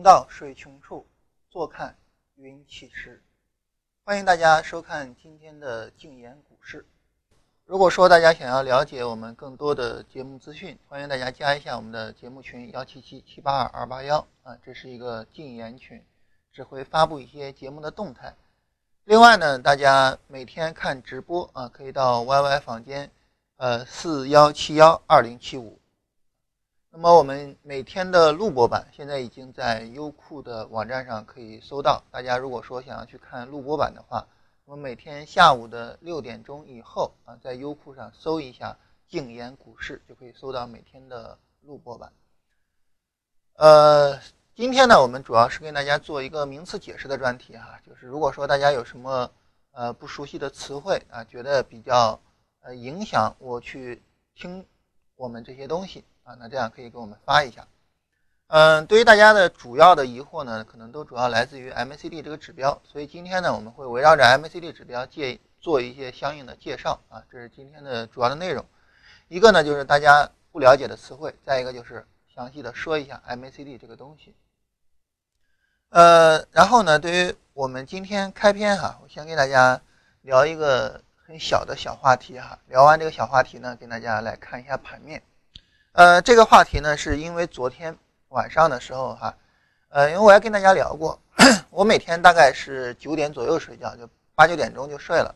行到水穷处，坐看云起时。欢迎大家收看今天的静言股市。如果说大家想要了解我们更多的节目资讯，欢迎大家加一下我们的节目群幺七七七八二二八幺啊，这是一个静言群，只会发布一些节目的动态。另外呢，大家每天看直播啊，可以到 YY 房间，呃，四幺七幺二零七五。那么我们每天的录播版现在已经在优酷的网站上可以搜到。大家如果说想要去看录播版的话，那么每天下午的六点钟以后啊，在优酷上搜一下“静言股市”，就可以搜到每天的录播版。呃，今天呢，我们主要是跟大家做一个名词解释的专题哈，就是如果说大家有什么呃不熟悉的词汇啊，觉得比较呃影响我去听我们这些东西。那这样可以给我们发一下。嗯，对于大家的主要的疑惑呢，可能都主要来自于 MACD 这个指标，所以今天呢，我们会围绕着 MACD 指标介做一些相应的介绍啊，这是今天的主要的内容。一个呢就是大家不了解的词汇，再一个就是详细的说一下 MACD 这个东西。呃，然后呢，对于我们今天开篇哈，我先给大家聊一个很小的小话题哈，聊完这个小话题呢，跟大家来看一下盘面。呃，这个话题呢，是因为昨天晚上的时候哈，呃，因为我也跟大家聊过，我每天大概是九点左右睡觉，就八九点钟就睡了。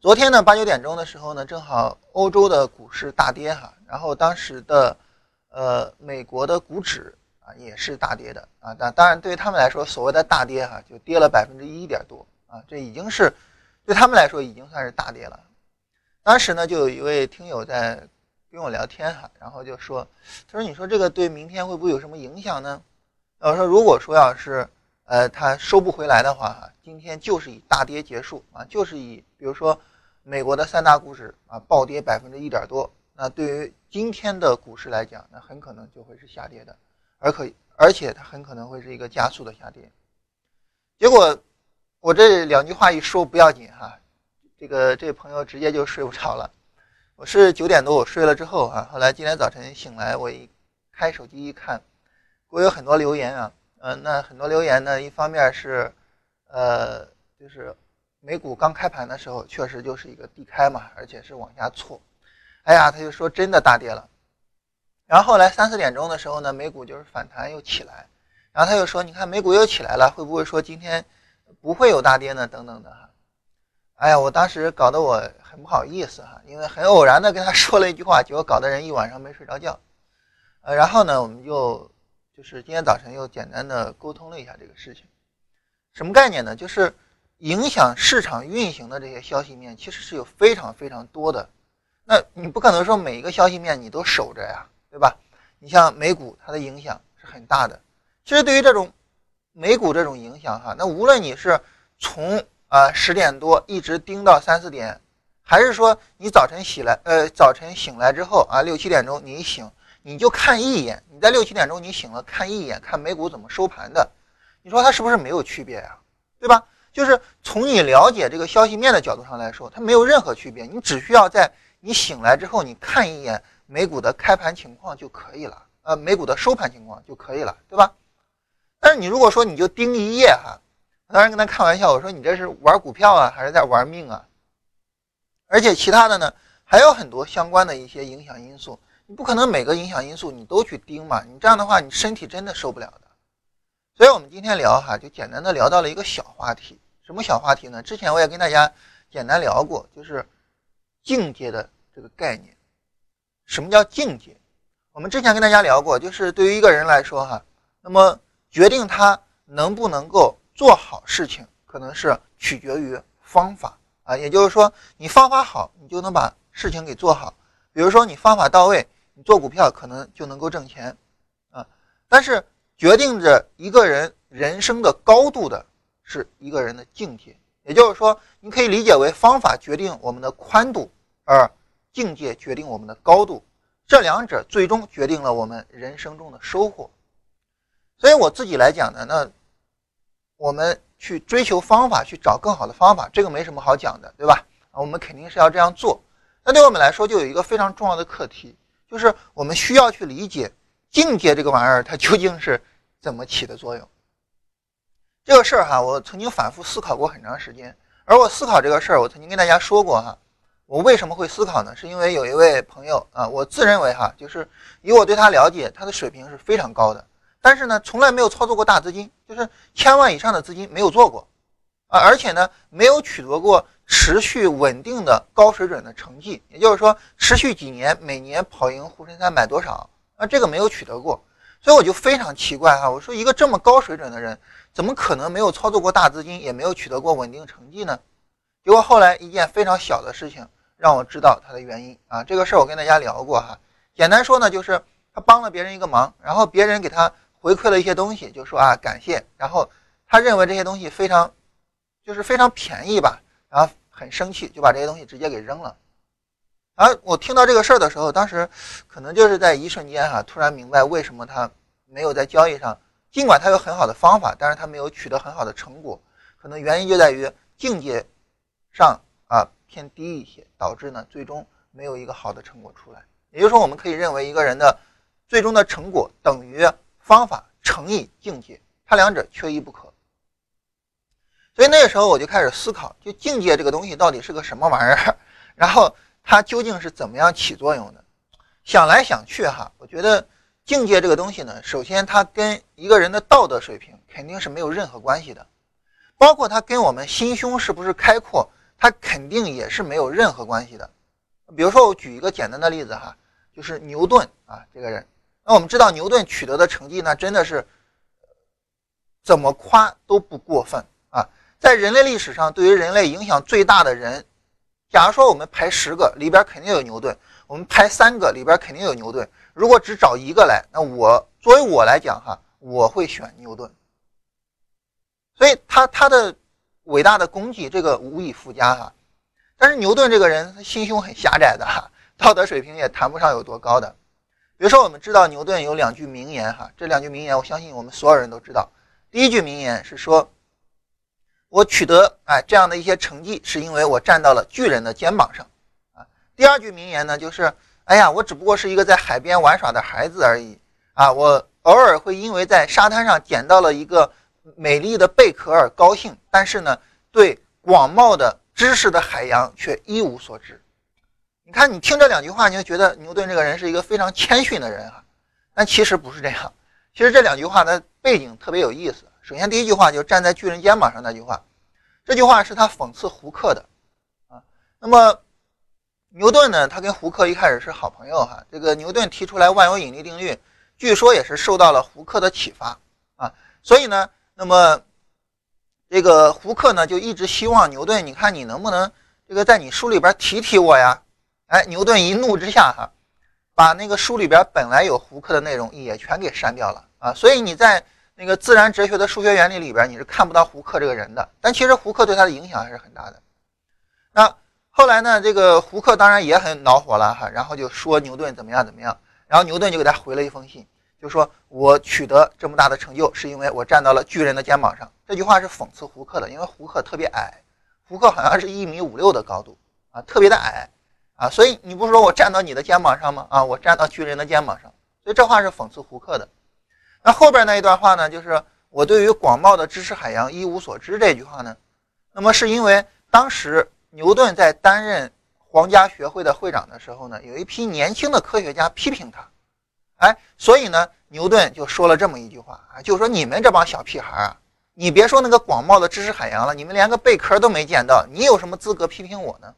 昨天呢，八九点钟的时候呢，正好欧洲的股市大跌哈，然后当时的呃美国的股指啊也是大跌的啊，但当然对于他们来说，所谓的大跌哈，就跌了百分之一点多啊，这已经是对他们来说已经算是大跌了。当时呢，就有一位听友在。跟我聊天哈，然后就说，他说：“你说这个对明天会不会有什么影响呢？”我说：“如果说要是呃它收不回来的话哈，今天就是以大跌结束啊，就是以比如说美国的三大股指啊暴跌百分之一点多，那对于今天的股市来讲，那很可能就会是下跌的，而可而且它很可能会是一个加速的下跌。结果我这两句话一说不要紧哈，这个这朋友直接就睡不着了。”我是九点多我睡了之后啊，后来今天早晨醒来，我一开手机一看，我有很多留言啊，嗯，那很多留言呢，一方面是，呃，就是美股刚开盘的时候确实就是一个低开嘛，而且是往下挫，哎呀，他就说真的大跌了，然后后来三四点钟的时候呢，美股就是反弹又起来，然后他又说，你看美股又起来了，会不会说今天不会有大跌呢？等等的哈。哎呀，我当时搞得我很不好意思哈，因为很偶然的跟他说了一句话，结果搞得人一晚上没睡着觉。呃，然后呢，我们就就是今天早晨又简单的沟通了一下这个事情。什么概念呢？就是影响市场运行的这些消息面其实是有非常非常多的。那你不可能说每一个消息面你都守着呀，对吧？你像美股，它的影响是很大的。其实对于这种美股这种影响哈，那无论你是从啊，十点多一直盯到三四点，还是说你早晨起来，呃，早晨醒来之后啊，六七点钟你一醒，你就看一眼，你在六七点钟你醒了，看一眼看美股怎么收盘的，你说它是不是没有区别呀？对吧？就是从你了解这个消息面的角度上来说，它没有任何区别，你只需要在你醒来之后，你看一眼美股的开盘情况就可以了，呃，美股的收盘情况就可以了，对吧？但是你如果说你就盯一夜哈。我当然跟他开玩笑，我说你这是玩股票啊，还是在玩命啊？而且其他的呢，还有很多相关的一些影响因素，你不可能每个影响因素你都去盯嘛，你这样的话你身体真的受不了的。所以我们今天聊哈，就简单的聊到了一个小话题，什么小话题呢？之前我也跟大家简单聊过，就是境界的这个概念。什么叫境界？我们之前跟大家聊过，就是对于一个人来说哈，那么决定他能不能够。做好事情可能是取决于方法啊，也就是说，你方法好，你就能把事情给做好。比如说，你方法到位，你做股票可能就能够挣钱啊。但是，决定着一个人人生的高度的是一个人的境界。也就是说，你可以理解为方法决定我们的宽度，而境界决定我们的高度。这两者最终决定了我们人生中的收获。所以我自己来讲呢，那。我们去追求方法，去找更好的方法，这个没什么好讲的，对吧？我们肯定是要这样做。那对我们来说，就有一个非常重要的课题，就是我们需要去理解境界这个玩意儿，它究竟是怎么起的作用？这个事儿哈，我曾经反复思考过很长时间。而我思考这个事儿，我曾经跟大家说过哈，我为什么会思考呢？是因为有一位朋友啊，我自认为哈，就是以我对他了解，他的水平是非常高的，但是呢，从来没有操作过大资金，就是千万以上的资金没有做过啊，而且呢，没有取得过持续稳定的高水准的成绩，也就是说，持续几年每年跑赢沪深三百多少啊，这个没有取得过，所以我就非常奇怪哈，我说一个这么高水准的人。怎么可能没有操作过大资金，也没有取得过稳定成绩呢？结果后来一件非常小的事情让我知道他的原因啊。这个事儿我跟大家聊过哈。简单说呢，就是他帮了别人一个忙，然后别人给他回馈了一些东西，就说啊感谢。然后他认为这些东西非常，就是非常便宜吧，然后很生气，就把这些东西直接给扔了。而我听到这个事儿的时候，当时可能就是在一瞬间哈，突然明白为什么他没有在交易上。尽管他有很好的方法，但是他没有取得很好的成果，可能原因就在于境界上啊偏低一些，导致呢最终没有一个好的成果出来。也就是说，我们可以认为一个人的最终的成果等于方法乘以境界，它两者缺一不可。所以那个时候我就开始思考，就境界这个东西到底是个什么玩意儿，然后它究竟是怎么样起作用的？想来想去哈，我觉得。境界这个东西呢，首先它跟一个人的道德水平肯定是没有任何关系的，包括它跟我们心胸是不是开阔，它肯定也是没有任何关系的。比如说，我举一个简单的例子哈，就是牛顿啊这个人。那我们知道牛顿取得的成绩，那真的是怎么夸都不过分啊。在人类历史上，对于人类影响最大的人，假如说我们排十个里边肯定有牛顿，我们排三个里边肯定有牛顿。如果只找一个来，那我作为我来讲哈，我会选牛顿。所以他他的伟大的功绩，这个无以复加哈。但是牛顿这个人，他心胸很狭窄的哈，道德水平也谈不上有多高的。比如说，我们知道牛顿有两句名言哈，这两句名言，我相信我们所有人都知道。第一句名言是说，我取得哎这样的一些成绩，是因为我站到了巨人的肩膀上啊。第二句名言呢，就是。哎呀，我只不过是一个在海边玩耍的孩子而已啊！我偶尔会因为在沙滩上捡到了一个美丽的贝壳而高兴，但是呢，对广袤的知识的海洋却一无所知。你看，你听这两句话，你就觉得牛顿这个人是一个非常谦逊的人哈。但其实不是这样。其实这两句话的背景特别有意思。首先，第一句话就站在巨人肩膀上那句话，这句话是他讽刺胡克的啊。那么。牛顿呢，他跟胡克一开始是好朋友哈。这个牛顿提出来万有引力定律，据说也是受到了胡克的启发啊。所以呢，那么这个胡克呢就一直希望牛顿，你看你能不能这个在你书里边提提我呀？哎，牛顿一怒之下哈，把那个书里边本来有胡克的内容也全给删掉了啊。所以你在那个自然哲学的数学原理里边你是看不到胡克这个人的。但其实胡克对他的影响还是很大的。那。后来呢，这个胡克当然也很恼火了哈，然后就说牛顿怎么样怎么样，然后牛顿就给他回了一封信，就说我取得这么大的成就是因为我站到了巨人的肩膀上。这句话是讽刺胡克的，因为胡克特别矮，胡克好像是一米五六的高度啊，特别的矮啊，所以你不是说我站到你的肩膀上吗？啊，我站到巨人的肩膀上，所以这话是讽刺胡克的。那后边那一段话呢，就是我对于广袤的知识海洋一无所知这句话呢，那么是因为当时。牛顿在担任皇家学会的会长的时候呢，有一批年轻的科学家批评他，哎，所以呢，牛顿就说了这么一句话啊，就说你们这帮小屁孩啊，你别说那个广袤的知识海洋了，你们连个贝壳都没见到，你有什么资格批评我呢？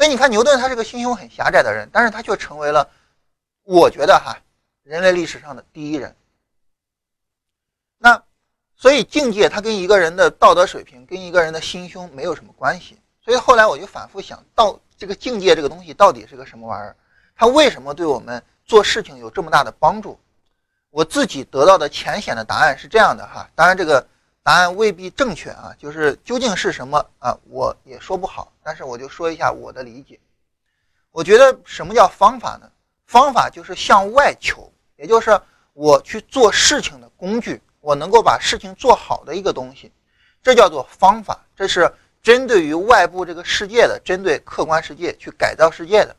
所以你看，牛顿他是个心胸很狭窄的人，但是他却成为了，我觉得哈，人类历史上的第一人。那所以境界，它跟一个人的道德水平，跟一个人的心胸没有什么关系。所以后来我就反复想到这个境界这个东西到底是个什么玩意儿？它为什么对我们做事情有这么大的帮助？我自己得到的浅显的答案是这样的哈，当然这个答案未必正确啊，就是究竟是什么啊，我也说不好。但是我就说一下我的理解。我觉得什么叫方法呢？方法就是向外求，也就是我去做事情的工具，我能够把事情做好的一个东西，这叫做方法。这是。针对于外部这个世界的，针对客观世界去改造世界的，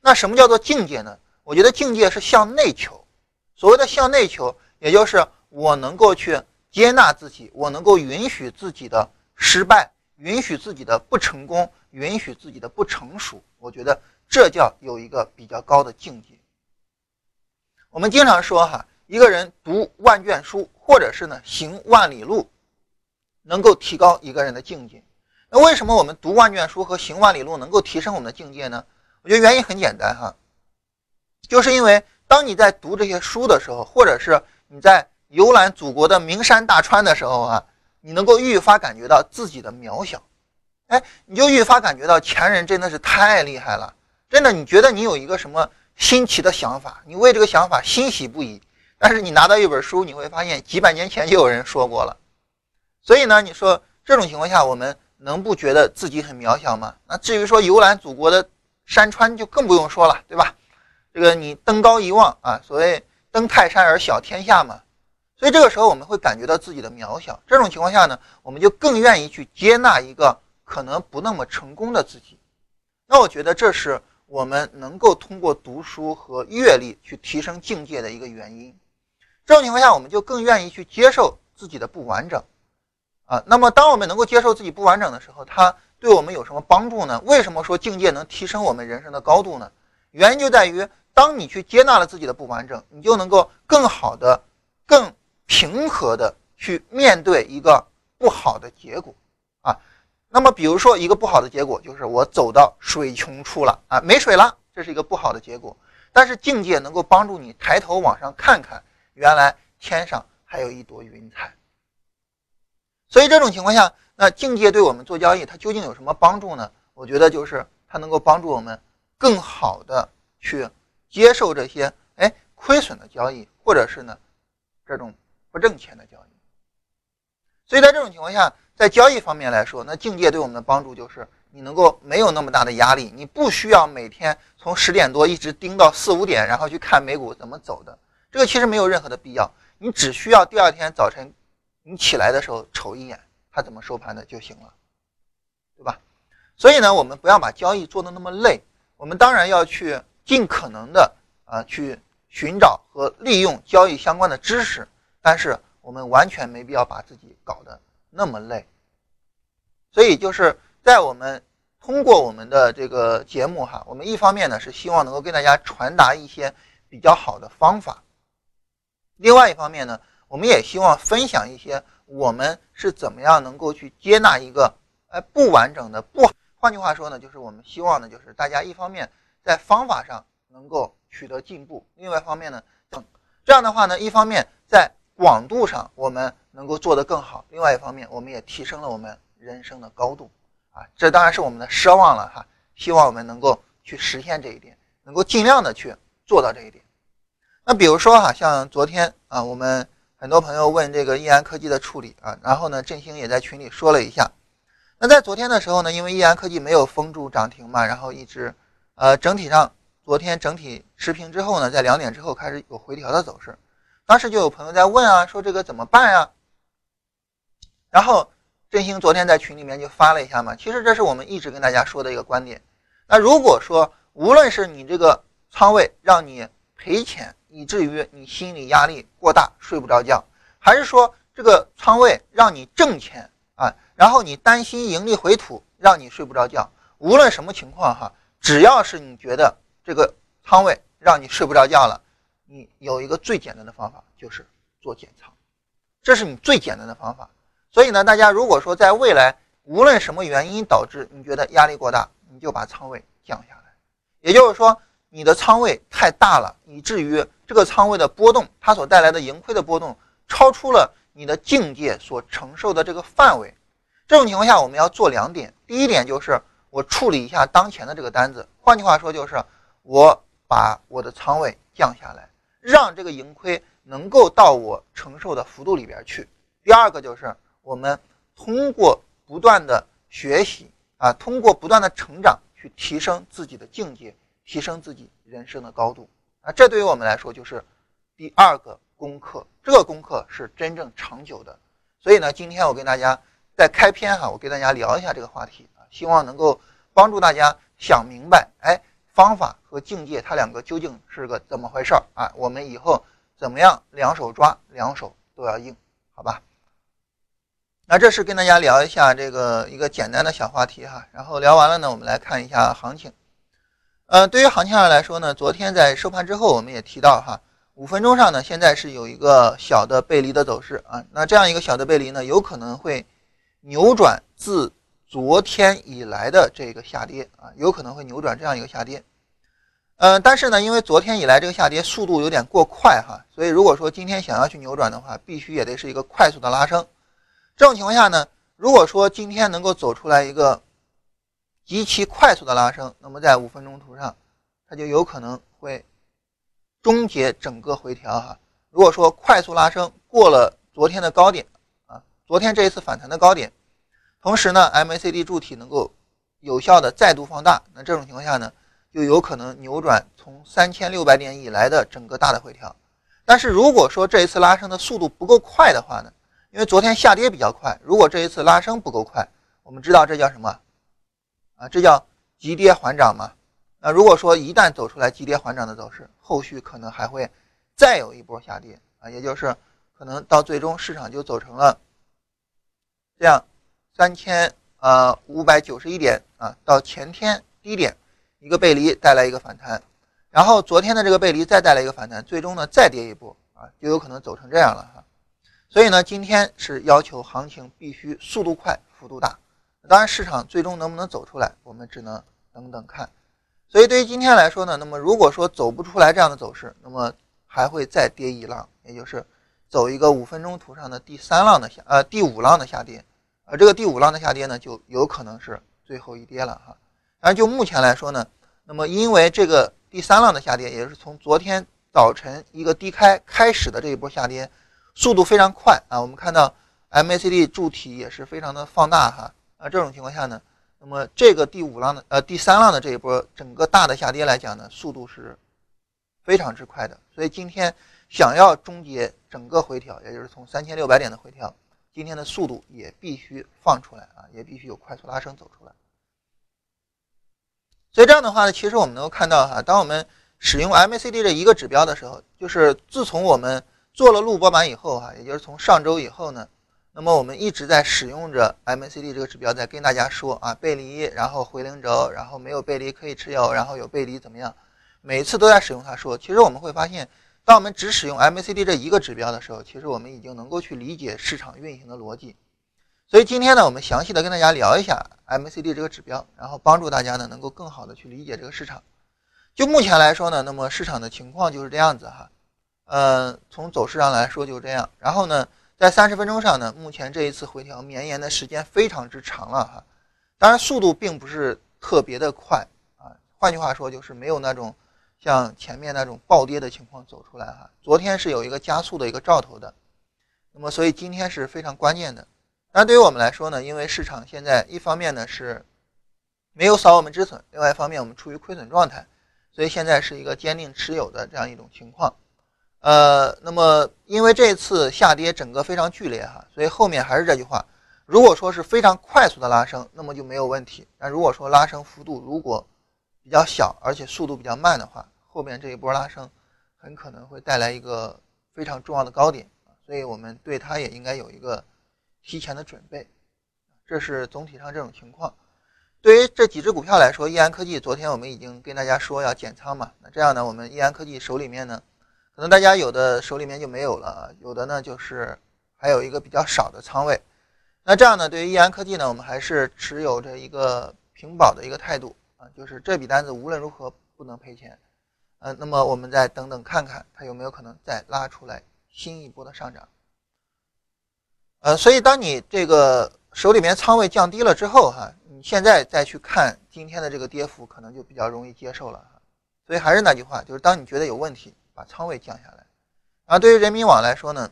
那什么叫做境界呢？我觉得境界是向内求。所谓的向内求，也就是我能够去接纳自己，我能够允许自己的失败，允许自己的不成功，允许自己的不成熟。我觉得这叫有一个比较高的境界。我们经常说哈，一个人读万卷书，或者是呢行万里路，能够提高一个人的境界。那为什么我们读万卷书和行万里路能够提升我们的境界呢？我觉得原因很简单哈，就是因为当你在读这些书的时候，或者是你在游览祖国的名山大川的时候啊，你能够愈发感觉到自己的渺小，哎，你就愈发感觉到前人真的是太厉害了，真的，你觉得你有一个什么新奇的想法，你为这个想法欣喜不已，但是你拿到一本书，你会发现几百年前就有人说过了，所以呢，你说这种情况下，我们能不觉得自己很渺小吗？那至于说游览祖国的山川，就更不用说了，对吧？这个你登高一望啊，所谓登泰山而小天下嘛。所以这个时候我们会感觉到自己的渺小，这种情况下呢，我们就更愿意去接纳一个可能不那么成功的自己。那我觉得这是我们能够通过读书和阅历去提升境界的一个原因。这种情况下，我们就更愿意去接受自己的不完整啊。那么当我们能够接受自己不完整的时候，它对我们有什么帮助呢？为什么说境界能提升我们人生的高度呢？原因就在于，当你去接纳了自己的不完整，你就能够更好的、更。平和的去面对一个不好的结果啊，那么比如说一个不好的结果就是我走到水穷处了啊，没水了，这是一个不好的结果。但是境界能够帮助你抬头往上看看，原来天上还有一朵云彩。所以这种情况下，那境界对我们做交易，它究竟有什么帮助呢？我觉得就是它能够帮助我们更好的去接受这些哎亏损的交易，或者是呢这种。不挣钱的交易，所以在这种情况下，在交易方面来说，那境界对我们的帮助就是你能够没有那么大的压力，你不需要每天从十点多一直盯到四五点，然后去看美股怎么走的，这个其实没有任何的必要，你只需要第二天早晨你起来的时候瞅一眼它怎么收盘的就行了，对吧？所以呢，我们不要把交易做的那么累，我们当然要去尽可能的啊去寻找和利用交易相关的知识。但是我们完全没必要把自己搞得那么累，所以就是在我们通过我们的这个节目哈，我们一方面呢是希望能够跟大家传达一些比较好的方法，另外一方面呢，我们也希望分享一些我们是怎么样能够去接纳一个哎不完整的不，换句话说呢，就是我们希望呢就是大家一方面在方法上能够取得进步，另外一方面呢，这样的话呢，一方面在广度上我们能够做得更好，另外一方面我们也提升了我们人生的高度，啊，这当然是我们的奢望了哈，希望我们能够去实现这一点，能够尽量的去做到这一点。那比如说哈，像昨天啊，我们很多朋友问这个易安科技的处理啊，然后呢，振兴也在群里说了一下。那在昨天的时候呢，因为易安科技没有封住涨停嘛，然后一直呃整体上昨天整体持平之后呢，在两点之后开始有回调的走势。当时就有朋友在问啊，说这个怎么办呀？然后振兴昨天在群里面就发了一下嘛。其实这是我们一直跟大家说的一个观点。那如果说无论是你这个仓位让你赔钱，以至于你心理压力过大睡不着觉，还是说这个仓位让你挣钱啊，然后你担心盈利回吐让你睡不着觉，无论什么情况哈，只要是你觉得这个仓位让你睡不着觉了。你有一个最简单的方法，就是做减仓，这是你最简单的方法。所以呢，大家如果说在未来无论什么原因导致你觉得压力过大，你就把仓位降下来。也就是说，你的仓位太大了，以至于这个仓位的波动，它所带来的盈亏的波动超出了你的境界所承受的这个范围。这种情况下，我们要做两点。第一点就是我处理一下当前的这个单子，换句话说就是我把我的仓位降下来。让这个盈亏能够到我承受的幅度里边去。第二个就是我们通过不断的学习啊，通过不断的成长去提升自己的境界，提升自己人生的高度啊。这对于我们来说就是第二个功课，这个功课是真正长久的。所以呢，今天我跟大家在开篇哈，我跟大家聊一下这个话题啊，希望能够帮助大家想明白，哎。方法和境界，它两个究竟是个怎么回事儿啊？我们以后怎么样两手抓，两手都要硬，好吧？那这是跟大家聊一下这个一个简单的小话题哈，然后聊完了呢，我们来看一下行情。呃，对于行情上来说呢，昨天在收盘之后，我们也提到哈，五分钟上呢，现在是有一个小的背离的走势啊，那这样一个小的背离呢，有可能会扭转自昨天以来的这个下跌啊，有可能会扭转这样一个下跌。嗯，但是呢，因为昨天以来这个下跌速度有点过快哈，所以如果说今天想要去扭转的话，必须也得是一个快速的拉升。这种情况下呢，如果说今天能够走出来一个极其快速的拉升，那么在五分钟图上，它就有可能会终结整个回调哈。如果说快速拉升过了昨天的高点啊，昨天这一次反弹的高点，同时呢，MACD 柱体能够有效的再度放大，那这种情况下呢，就有可能扭转从三千六百点以来的整个大的回调。但是如果说这一次拉升的速度不够快的话呢？因为昨天下跌比较快，如果这一次拉升不够快，我们知道这叫什么？啊，这叫急跌缓涨嘛。那如果说一旦走出来急跌缓涨的走势，后续可能还会再有一波下跌啊，也就是可能到最终市场就走成了这样三千呃五百九十一点啊，到前天低点一个背离带来一个反弹，然后昨天的这个背离再带来一个反弹，最终呢再跌一波啊，就有可能走成这样了哈。所以呢，今天是要求行情必须速度快、幅度大。当然，市场最终能不能走出来，我们只能等等看。所以对于今天来说呢，那么如果说走不出来这样的走势，那么还会再跌一浪，也就是走一个五分钟图上的第三浪的下呃第五浪的下跌。而这个第五浪的下跌呢，就有可能是最后一跌了哈。当然，就目前来说呢，那么因为这个第三浪的下跌，也就是从昨天早晨一个低开开始的这一波下跌。速度非常快啊！我们看到 MACD 柱体也是非常的放大哈啊，这种情况下呢，那么这个第五浪的呃第三浪的这一波整个大的下跌来讲呢，速度是非常之快的。所以今天想要终结整个回调，也就是从三千六百点的回调，今天的速度也必须放出来啊，也必须有快速拉升走出来。所以这样的话呢，其实我们能够看到哈，当我们使用 MACD 这一个指标的时候，就是自从我们做了录播版以后，哈，也就是从上周以后呢，那么我们一直在使用着 MACD 这个指标，在跟大家说啊，背离，然后回零轴，然后没有背离可以持有，然后有背离怎么样？每一次都在使用它说。其实我们会发现，当我们只使用 MACD 这一个指标的时候，其实我们已经能够去理解市场运行的逻辑。所以今天呢，我们详细的跟大家聊一下 MACD 这个指标，然后帮助大家呢能够更好的去理解这个市场。就目前来说呢，那么市场的情况就是这样子哈。呃，从走势上来说就这样。然后呢，在三十分钟上呢，目前这一次回调绵延的时间非常之长了哈。当然，速度并不是特别的快啊。换句话说，就是没有那种像前面那种暴跌的情况走出来哈。昨天是有一个加速的一个兆头的，那么所以今天是非常关键的。当然，对于我们来说呢，因为市场现在一方面呢是没有扫我们止损，另外一方面我们处于亏损状态，所以现在是一个坚定持有的这样一种情况。呃，那么因为这次下跌整个非常剧烈哈，所以后面还是这句话，如果说是非常快速的拉升，那么就没有问题。但如果说拉升幅度如果比较小，而且速度比较慢的话，后面这一波拉升很可能会带来一个非常重要的高点所以我们对它也应该有一个提前的准备。这是总体上这种情况。对于这几只股票来说，易安科技昨天我们已经跟大家说要减仓嘛，那这样呢，我们易安科技手里面呢。可能大家有的手里面就没有了，有的呢就是还有一个比较少的仓位。那这样呢，对于易安科技呢，我们还是持有着一个平保的一个态度啊，就是这笔单子无论如何不能赔钱。嗯，那么我们再等等看看它有没有可能再拉出来新一波的上涨。呃，所以当你这个手里面仓位降低了之后哈，你现在再去看今天的这个跌幅，可能就比较容易接受了哈。所以还是那句话，就是当你觉得有问题。把仓位降下来，啊，对于人民网来说呢，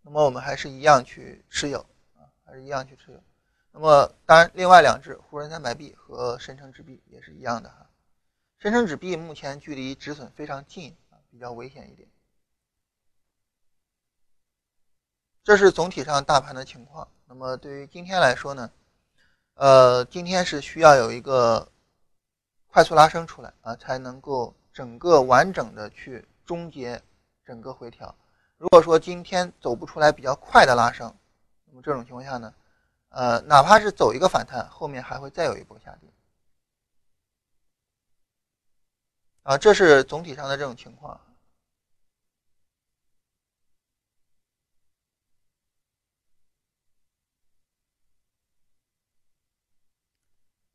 那么我们还是一样去持有啊，还是一样去持有。那么当然，另外两只沪深三百 B 和深成指 B 也是一样的哈。深成指币目前距离止损非常近啊，比较危险一点。这是总体上大盘的情况。那么对于今天来说呢，呃，今天是需要有一个快速拉升出来啊，才能够整个完整的去。终结整个回调，如果说今天走不出来比较快的拉升，那么这种情况下呢，呃，哪怕是走一个反弹，后面还会再有一波下跌。啊，这是总体上的这种情况。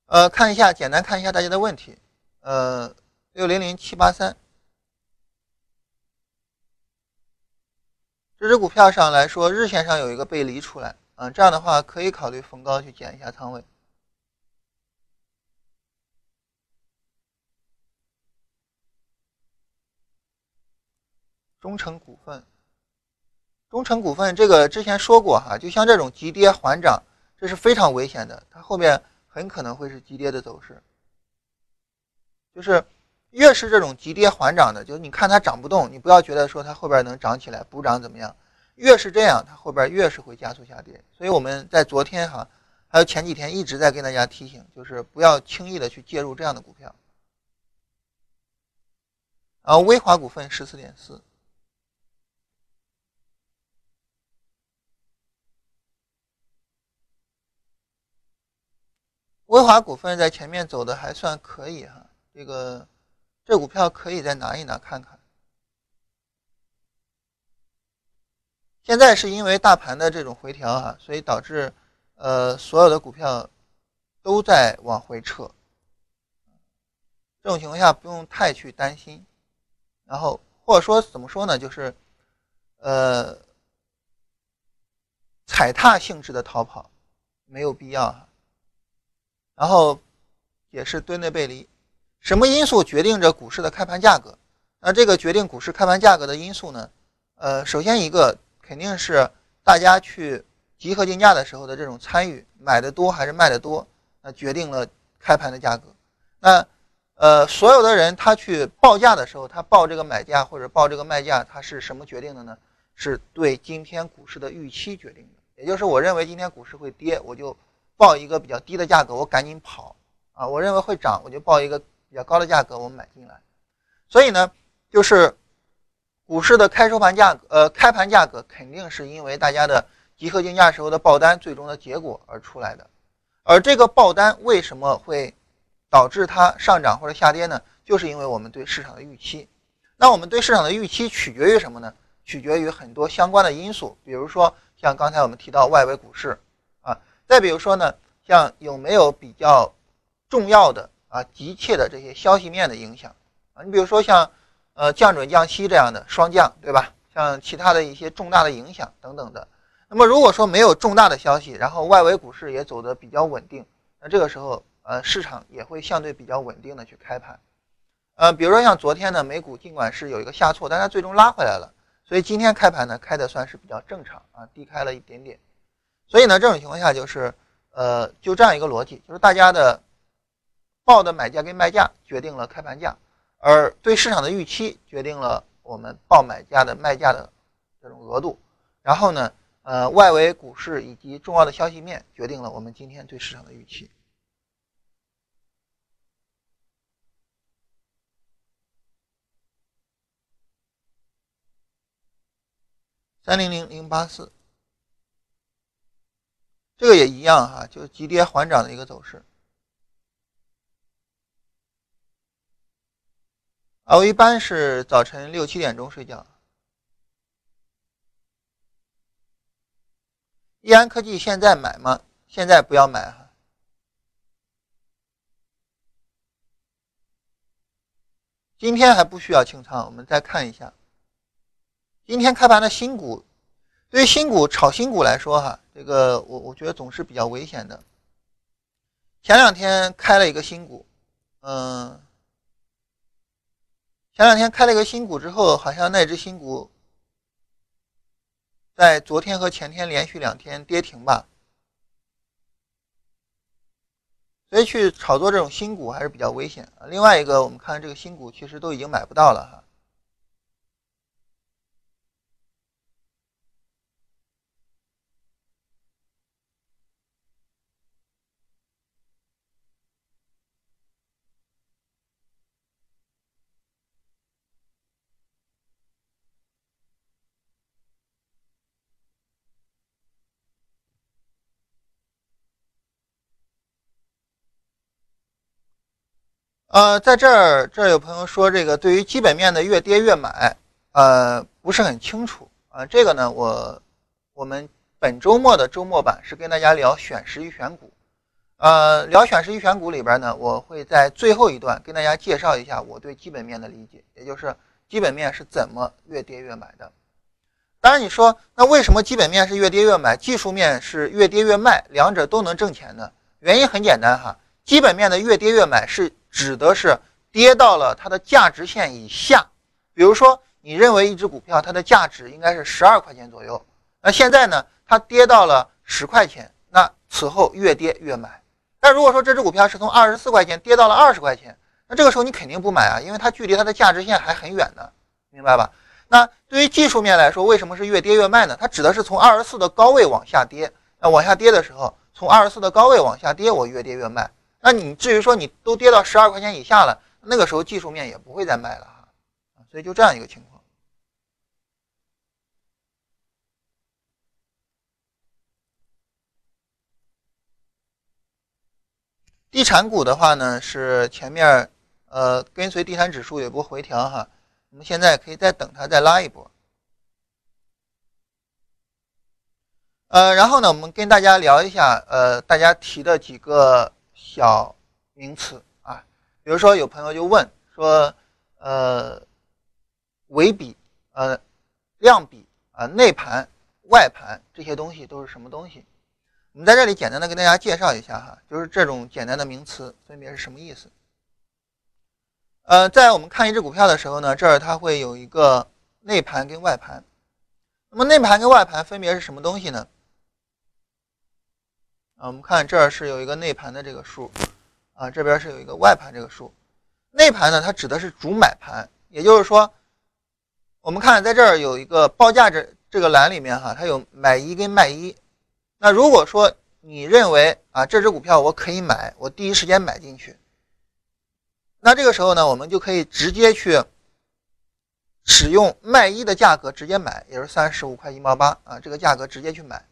呃，看一下，简单看一下大家的问题。呃，六零零七八三，这只股票上来说，日线上有一个背离出来，啊，这样的话可以考虑逢高去减一下仓位。中成股份，中成股份这个之前说过哈，就像这种急跌缓涨，这是非常危险的，它后面很可能会是急跌的走势。就是越是这种急跌缓涨的，就是你看它涨不动，你不要觉得说它后边能涨起来，补涨怎么样？越是这样，它后边越是会加速下跌。所以我们在昨天哈，还有前几天一直在跟大家提醒，就是不要轻易的去介入这样的股票。然后威华股份十四点四。威华股份在前面走的还算可以哈，这个这股票可以再拿一拿看看。现在是因为大盘的这种回调哈，所以导致呃所有的股票都在往回撤。这种情况下不用太去担心，然后或者说怎么说呢，就是呃踩踏性质的逃跑没有必要。然后也是吨内背离，什么因素决定着股市的开盘价格？那这个决定股市开盘价格的因素呢？呃，首先一个肯定是大家去集合竞价的时候的这种参与，买的多还是卖的多，那决定了开盘的价格。那呃，所有的人他去报价的时候，他报这个买价或者报这个卖价，他是什么决定的呢？是对今天股市的预期决定的，也就是我认为今天股市会跌，我就。报一个比较低的价格，我赶紧跑啊！我认为会涨，我就报一个比较高的价格，我买进来。所以呢，就是股市的开收盘价格，呃，开盘价格肯定是因为大家的集合竞价时候的报单最终的结果而出来的。而这个报单为什么会导致它上涨或者下跌呢？就是因为我们对市场的预期。那我们对市场的预期取决于什么呢？取决于很多相关的因素，比如说像刚才我们提到外围股市。再比如说呢，像有没有比较重要的啊、急切的这些消息面的影响啊？你比如说像呃降准降息这样的双降，对吧？像其他的一些重大的影响等等的。那么如果说没有重大的消息，然后外围股市也走得比较稳定，那这个时候呃市场也会相对比较稳定的去开盘。呃，比如说像昨天呢，美股尽管是有一个下挫，但它最终拉回来了，所以今天开盘呢开的算是比较正常啊，低开了一点点。所以呢，这种情况下就是，呃，就这样一个逻辑，就是大家的报的买价跟卖价决定了开盘价，而对市场的预期决定了我们报买价的卖价的这种额度，然后呢，呃，外围股市以及重要的消息面决定了我们今天对市场的预期。三零零零八四。这个也一样哈，就是急跌缓涨的一个走势。啊，我一般是早晨六七点钟睡觉。易安科技现在买吗？现在不要买哈。今天还不需要清仓，我们再看一下。今天开盘的新股。对于新股炒新股来说，哈，这个我我觉得总是比较危险的。前两天开了一个新股，嗯，前两天开了一个新股之后，好像那只新股在昨天和前天连续两天跌停吧。所以去炒作这种新股还是比较危险。另外一个，我们看这个新股其实都已经买不到了哈。呃，在这儿这儿有朋友说这个对于基本面的越跌越买，呃，不是很清楚啊。这个呢，我我们本周末的周末版是跟大家聊选时与选股，呃，聊选时与选股里边呢，我会在最后一段跟大家介绍一下我对基本面的理解，也就是基本面是怎么越跌越买的。当然，你说那为什么基本面是越跌越买，技术面是越跌越卖，两者都能挣钱呢？原因很简单哈，基本面的越跌越买是指的是跌到了它的价值线以下。比如说，你认为一只股票它的价值应该是十二块钱左右，那现在呢，它跌到了十块钱，那此后越跌越买。但如果说这只股票是从二十四块钱跌到了二十块钱，那这个时候你肯定不买啊，因为它距离它的价值线还很远呢，明白吧？那对于技术面来说，为什么是越跌越卖呢？它指的是从二十四的高位往下跌。那往下跌的时候，从二十四的高位往下跌，我越跌越卖。那你至于说你都跌到十二块钱以下了，那个时候技术面也不会再卖了哈。所以就这样一个情况。地产股的话呢，是前面呃跟随地产指数有波回调哈。我们现在可以再等它再拉一波，呃，然后呢，我们跟大家聊一下，呃，大家提的几个小名词啊，比如说有朋友就问说，呃，尾比、呃，量比啊，内盘、外盘这些东西都是什么东西？我们在这里简单的跟大家介绍一下哈，就是这种简单的名词分别是什么意思。呃，在我们看一只股票的时候呢，这儿它会有一个内盘跟外盘。那么内盘跟外盘分别是什么东西呢？啊，我们看这儿是有一个内盘的这个数，啊，这边是有一个外盘这个数。内盘呢，它指的是主买盘，也就是说，我们看在这儿有一个报价这这个栏里面哈，它有买一跟卖一。那如果说你认为啊，这只股票我可以买，我第一时间买进去。那这个时候呢，我们就可以直接去使用卖一的价格直接买，也就是三十五块一毛八啊，这个价格直接去买。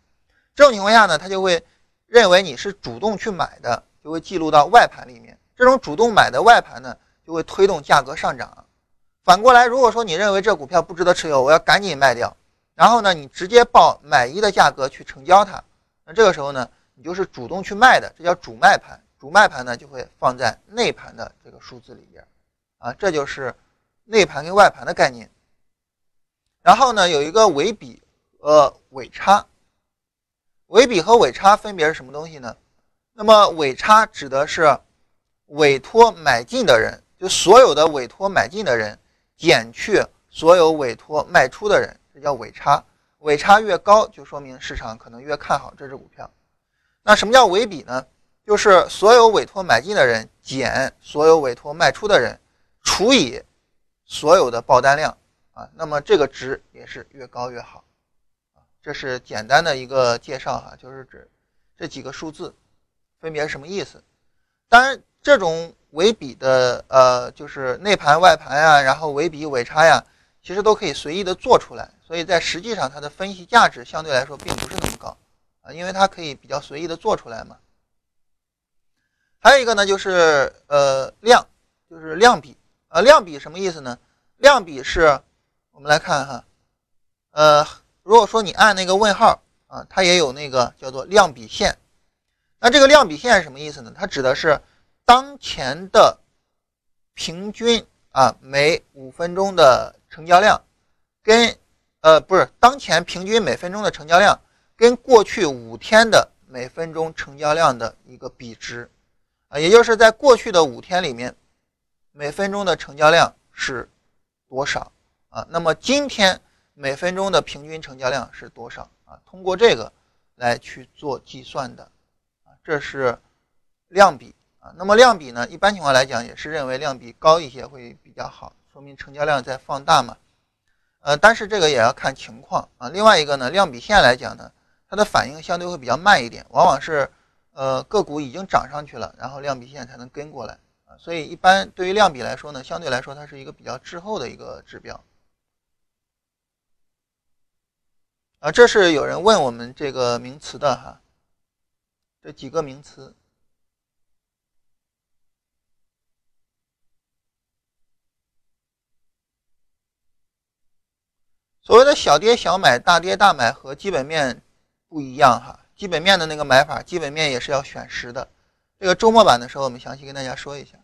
这种情况下呢，它就会认为你是主动去买的，就会记录到外盘里面。这种主动买的外盘呢，就会推动价格上涨。反过来，如果说你认为这股票不值得持有，我要赶紧卖掉，然后呢，你直接报买一的价格去成交它，那这个时候呢，你就是主动去卖的，这叫主卖盘。主卖盘呢就会放在内盘的这个数字里边，啊，这就是内盘跟外盘的概念。然后呢，有一个尾比和尾差，尾比和尾差分别是什么东西呢？那么尾差指的是委托买进的人，就所有的委托买进的人减去所有委托卖出的人，这叫尾差。尾差越高，就说明市场可能越看好这只股票。那什么叫尾比呢？就是所有委托买进的人减所有委托卖出的人，除以所有的报单量啊，那么这个值也是越高越好。这是简单的一个介绍哈，就是指这几个数字分别是什么意思。当然，这种尾比的呃，就是内盘外盘呀，然后尾比尾差呀，其实都可以随意的做出来，所以在实际上它的分析价值相对来说并不是那么高啊，因为它可以比较随意的做出来嘛。还有一个呢，就是呃量，就是量比啊，量比什么意思呢？量比是，我们来看哈，呃，如果说你按那个问号啊，它也有那个叫做量比线。那这个量比线是什么意思呢？它指的是当前的平均啊每五分钟的成交量，跟呃不是当前平均每分钟的成交量跟过去五天的每分钟成交量的一个比值。啊，也就是在过去的五天里面，每分钟的成交量是多少啊？那么今天每分钟的平均成交量是多少啊？通过这个来去做计算的啊，这是量比啊。那么量比呢，一般情况来讲也是认为量比高一些会比较好，说明成交量在放大嘛。呃，但是这个也要看情况啊。另外一个呢，量比线来讲呢，它的反应相对会比较慢一点，往往是。呃，个股已经涨上去了，然后量比线才能跟过来啊，所以一般对于量比来说呢，相对来说它是一个比较滞后的一个指标啊这是有人问我们这个名词的哈这几个名词。所谓的小跌小买大跌大买和基本面不一样哈基本面的那个买法基本面也是要选时的。这个周末版的时候我们详细跟大家说一下。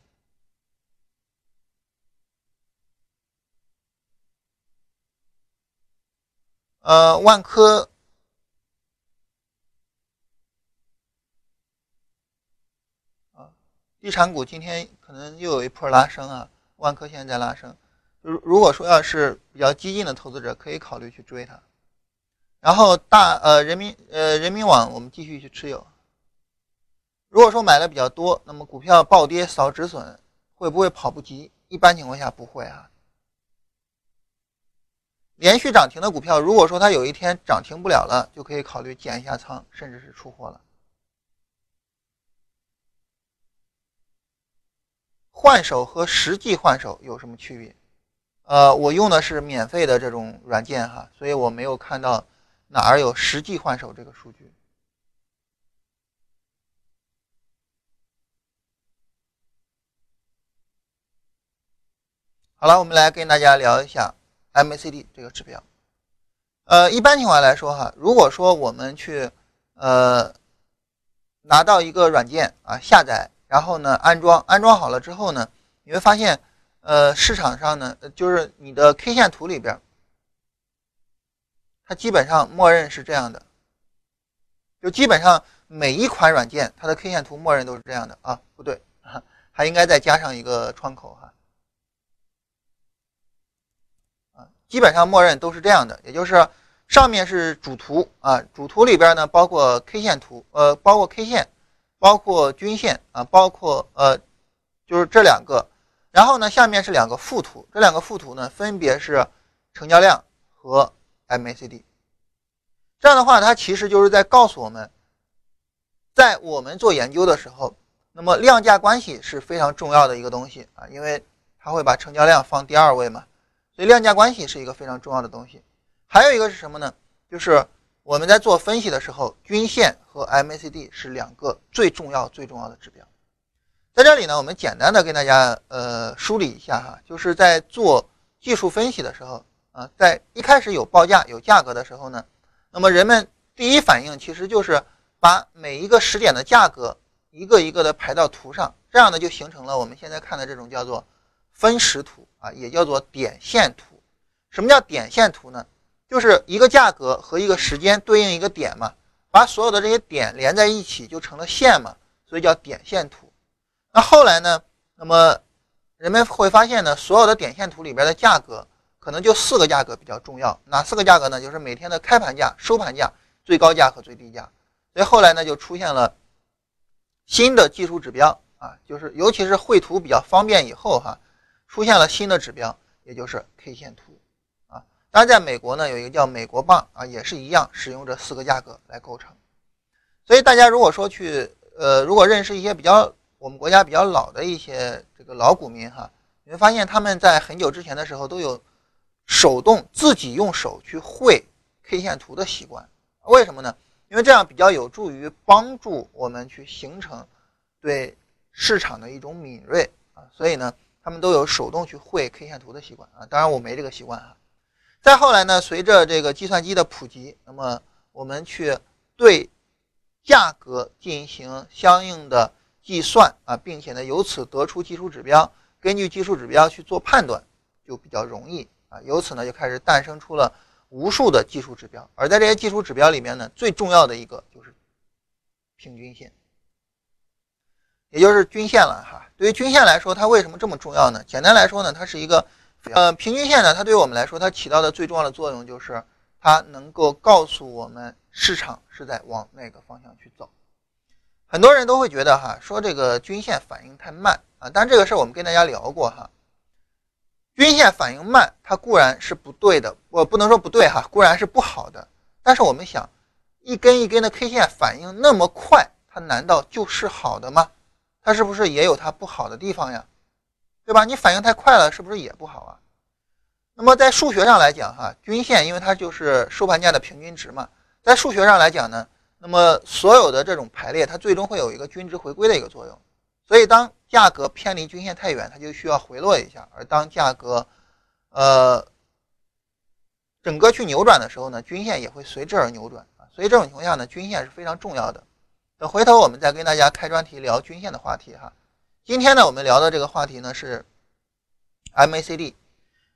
呃，万科啊，地产股今天可能又有一波拉升啊。万科现在在拉升，如如果说要是比较激进的投资者，可以考虑去追它。然后大呃人民呃人民网我们继续去持有。如果说买的比较多，那么股票暴跌扫止损，会不会跑不及？一般情况下不会啊。连续涨停的股票，如果说它有一天涨停不了了，就可以考虑减一下仓，甚至是出货了。换手和实际换手有什么区别？呃，我用的是免费的这种软件哈，所以我没有看到。哪儿有实际换手这个数据？好了，我们来跟大家聊一下 MACD 这个指标。呃，一般情况来说哈，如果说我们去呃拿到一个软件啊下载，然后呢安装，安装好了之后呢，你会发现呃市场上呢就是你的 K 线图里边。它基本上默认是这样的，就基本上每一款软件它的 K 线图默认都是这样的啊，不对，还应该再加上一个窗口哈，啊，基本上默认都是这样的，也就是上面是主图啊，主图里边呢包括 K 线图，呃，包括 K 线，包括均线啊，包括呃，就是这两个，然后呢下面是两个副图，这两个副图呢分别是成交量和。MACD，这样的话，它其实就是在告诉我们，在我们做研究的时候，那么量价关系是非常重要的一个东西啊，因为它会把成交量放第二位嘛，所以量价关系是一个非常重要的东西。还有一个是什么呢？就是我们在做分析的时候，均线和 MACD 是两个最重要最重要的指标。在这里呢，我们简单的跟大家呃梳理一下哈，就是在做技术分析的时候。啊，在一开始有报价有价格的时候呢，那么人们第一反应其实就是把每一个时点的价格一个一个的排到图上，这样呢就形成了我们现在看的这种叫做分时图啊，也叫做点线图。什么叫点线图呢？就是一个价格和一个时间对应一个点嘛，把所有的这些点连在一起就成了线嘛，所以叫点线图。那后来呢，那么人们会发现呢，所有的点线图里边的价格。可能就四个价格比较重要，哪四个价格呢？就是每天的开盘价、收盘价、最高价和最低价。所以后来呢，就出现了新的技术指标啊，就是尤其是绘图比较方便以后哈，出现了新的指标，也就是 K 线图啊。当然，在美国呢，有一个叫美国棒啊，也是一样使用这四个价格来构成。所以大家如果说去呃，如果认识一些比较我们国家比较老的一些这个老股民哈，你会发现他们在很久之前的时候都有。手动自己用手去绘 K 线图的习惯，为什么呢？因为这样比较有助于帮助我们去形成对市场的一种敏锐啊，所以呢，他们都有手动去绘 K 线图的习惯啊。当然我没这个习惯哈。再后来呢，随着这个计算机的普及，那么我们去对价格进行相应的计算啊，并且呢，由此得出技术指标，根据技术指标去做判断，就比较容易。啊，由此呢就开始诞生出了无数的技术指标，而在这些技术指标里面呢，最重要的一个就是平均线，也就是均线了哈。对于均线来说，它为什么这么重要呢？简单来说呢，它是一个呃平均线呢，它对于我们来说，它起到的最重要的作用就是它能够告诉我们市场是在往哪个方向去走。很多人都会觉得哈，说这个均线反应太慢啊，但这个事儿我们跟大家聊过哈。均线反应慢，它固然是不对的，我不能说不对哈，固然是不好的。但是我们想，一根一根的 K 线反应那么快，它难道就是好的吗？它是不是也有它不好的地方呀？对吧？你反应太快了，是不是也不好啊？那么在数学上来讲哈，均线因为它就是收盘价的平均值嘛，在数学上来讲呢，那么所有的这种排列，它最终会有一个均值回归的一个作用。所以当价格偏离均线太远，它就需要回落一下；而当价格，呃，整个去扭转的时候呢，均线也会随之而扭转啊。所以这种情况下呢，均线是非常重要的。等回头我们再跟大家开专题聊均线的话题哈。今天呢，我们聊的这个话题呢是 MACD。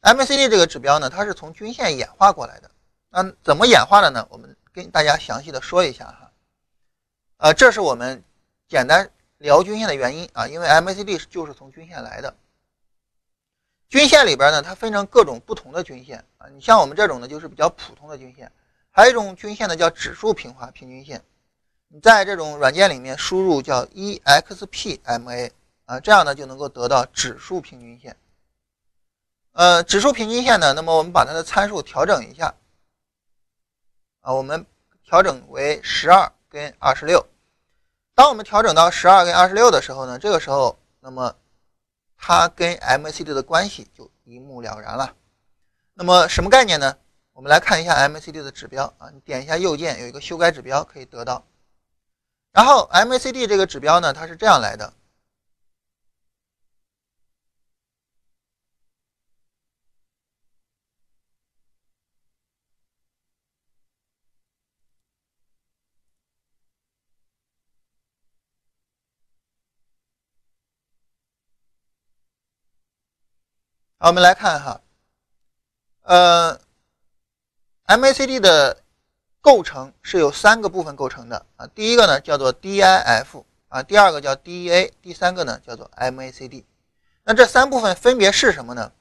MACD 这个指标呢，它是从均线演化过来的。那怎么演化的呢？我们跟大家详细的说一下哈。呃，这是我们简单聊均线的原因啊，因为 MACD 就是从均线来的。均线里边呢，它分成各种不同的均线啊。你像我们这种呢，就是比较普通的均线。还有一种均线呢，叫指数平滑平均线。你在这种软件里面输入叫 EXPMA 啊，这样呢就能够得到指数平均线。呃，指数平均线呢，那么我们把它的参数调整一下啊，我们调整为十二跟二十六。当我们调整到十二跟二十六的时候呢，这个时候那么。它跟 MACD 的关系就一目了然了。那么什么概念呢？我们来看一下 MACD 的指标啊，你点一下右键，有一个修改指标可以得到。然后 MACD 这个指标呢，它是这样来的。好，我们来看哈，呃，MACD 的构成是由三个部分构成的啊。第一个呢叫做 DIF 啊，第二个叫 DEA，第三个呢叫做 MACD。那这三部分分别是什么呢？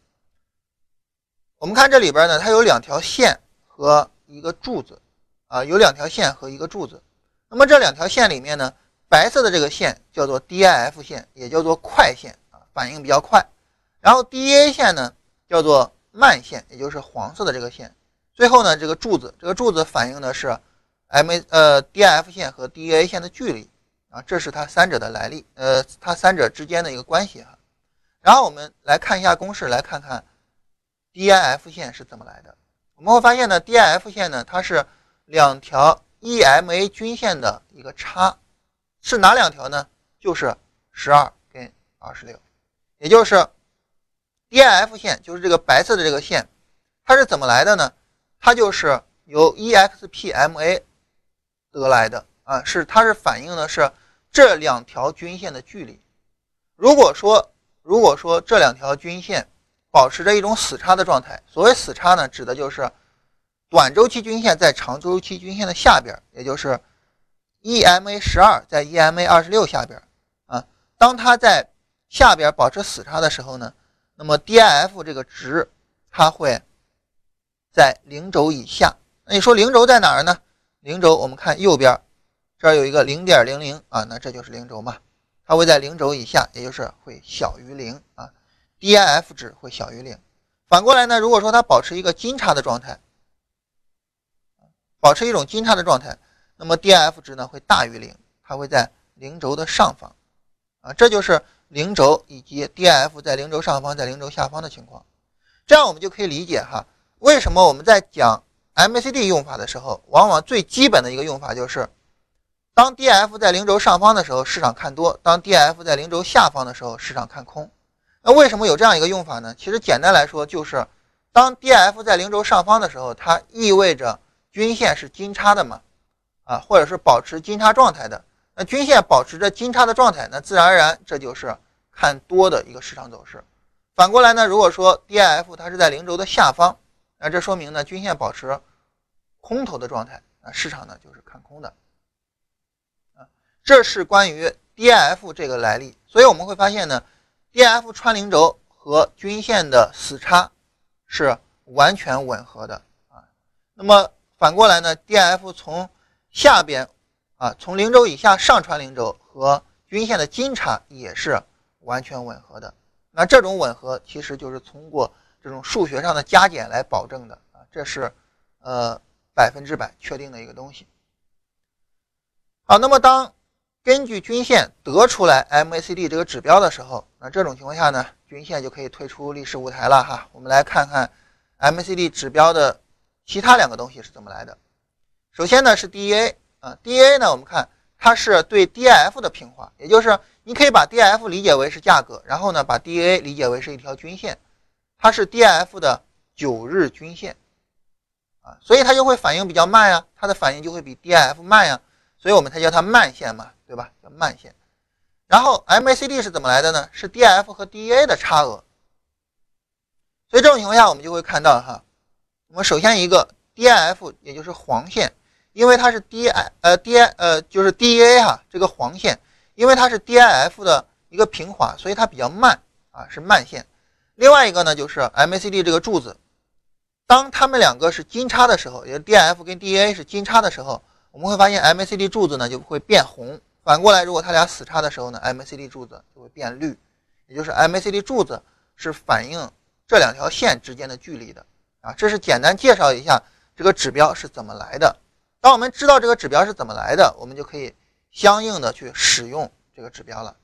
我们看这里边呢，它有两条线和一个柱子啊，有两条线和一个柱子。那么这两条线里面呢，白色的这个线叫做 DIF 线，也叫做快线啊，反应比较快。然后 DEA 线呢叫做慢线，也就是黄色的这个线。最后呢，这个柱子，这个柱子反映的是 MA 呃 DIF 线和 DEA 线的距离啊，这是它三者的来历，呃，它三者之间的一个关系哈。然后我们来看一下公式，来看看 DIF 线是怎么来的。我们会发现呢，DIF 线呢它是两条 EMA 均线的一个差，是哪两条呢？就是十二跟二十六，也就是。DIF 线就是这个白色的这个线，它是怎么来的呢？它就是由 EXPMA 得来的啊，是它是反映的是这两条均线的距离。如果说如果说这两条均线保持着一种死叉的状态，所谓死叉呢，指的就是短周期均线在长周期均线的下边，也就是 EMA 十二在 EMA 二十六下边啊。当它在下边保持死叉的时候呢？那么 DIF 这个值，它会在零轴以下。那你说零轴在哪儿呢？零轴我们看右边，这儿有一个零点零零啊，那这就是零轴嘛。它会在零轴以下，也就是会小于零啊。DIF 值会小于零。反过来呢，如果说它保持一个金叉的状态，保持一种金叉的状态，那么 DIF 值呢会大于零，它会在零轴的上方啊。这就是。零轴以及 DIF 在零轴上方，在零轴下方的情况，这样我们就可以理解哈，为什么我们在讲 MACD 用法的时候，往往最基本的一个用法就是，当 DIF 在零轴上方的时候，市场看多；当 DIF 在零轴下方的时候，市场看空。那为什么有这样一个用法呢？其实简单来说就是，当 DIF 在零轴上方的时候，它意味着均线是金叉的嘛，啊，或者是保持金叉状态的。那均线保持着金叉的状态，那自然而然这就是看多的一个市场走势。反过来呢，如果说 DIF 它是在零轴的下方，那这说明呢均线保持空头的状态，那市场呢就是看空的。啊，这是关于 DIF 这个来历。所以我们会发现呢，DIF 穿零轴和均线的死叉是完全吻合的啊。那么反过来呢，DIF 从下边。啊，从零轴以下上穿零轴和均线的金叉也是完全吻合的。那这种吻合其实就是通过这种数学上的加减来保证的啊，这是呃百分之百确定的一个东西。好，那么当根据均线得出来 MACD 这个指标的时候，那这种情况下呢，均线就可以退出历史舞台了哈。我们来看看 MACD 指标的其他两个东西是怎么来的。首先呢是 DEA。啊，DA 呢？我们看它是对 DIF 的平滑，也就是你可以把 DIF 理解为是价格，然后呢把 DA 理解为是一条均线，它是 DIF 的九日均线。啊，所以它就会反应比较慢呀，它的反应就会比 DIF 慢呀，所以我们才叫它慢线嘛，对吧？叫慢线。然后 MACD 是怎么来的呢？是 DIF 和 DEA 的差额。所以这种情况下，我们就会看到哈，我们首先一个 DIF 也就是黄线，因为它是 DI 呃 DI 呃就是 DEA 哈这个黄线，因为它是 DIF 的一个平滑，所以它比较慢啊，是慢线。另外一个呢，就是 MACD 这个柱子，当它们两个是金叉的时候，也就是 DF 跟 DA 是金叉的时候，我们会发现 MACD 柱子呢就会变红。反过来，如果它俩死叉的时候呢，MACD 柱子就会变绿，也就是 MACD 柱子是反映。这两条线之间的距离的啊，这是简单介绍一下这个指标是怎么来的。当我们知道这个指标是怎么来的，我们就可以相应的去使用这个指标了。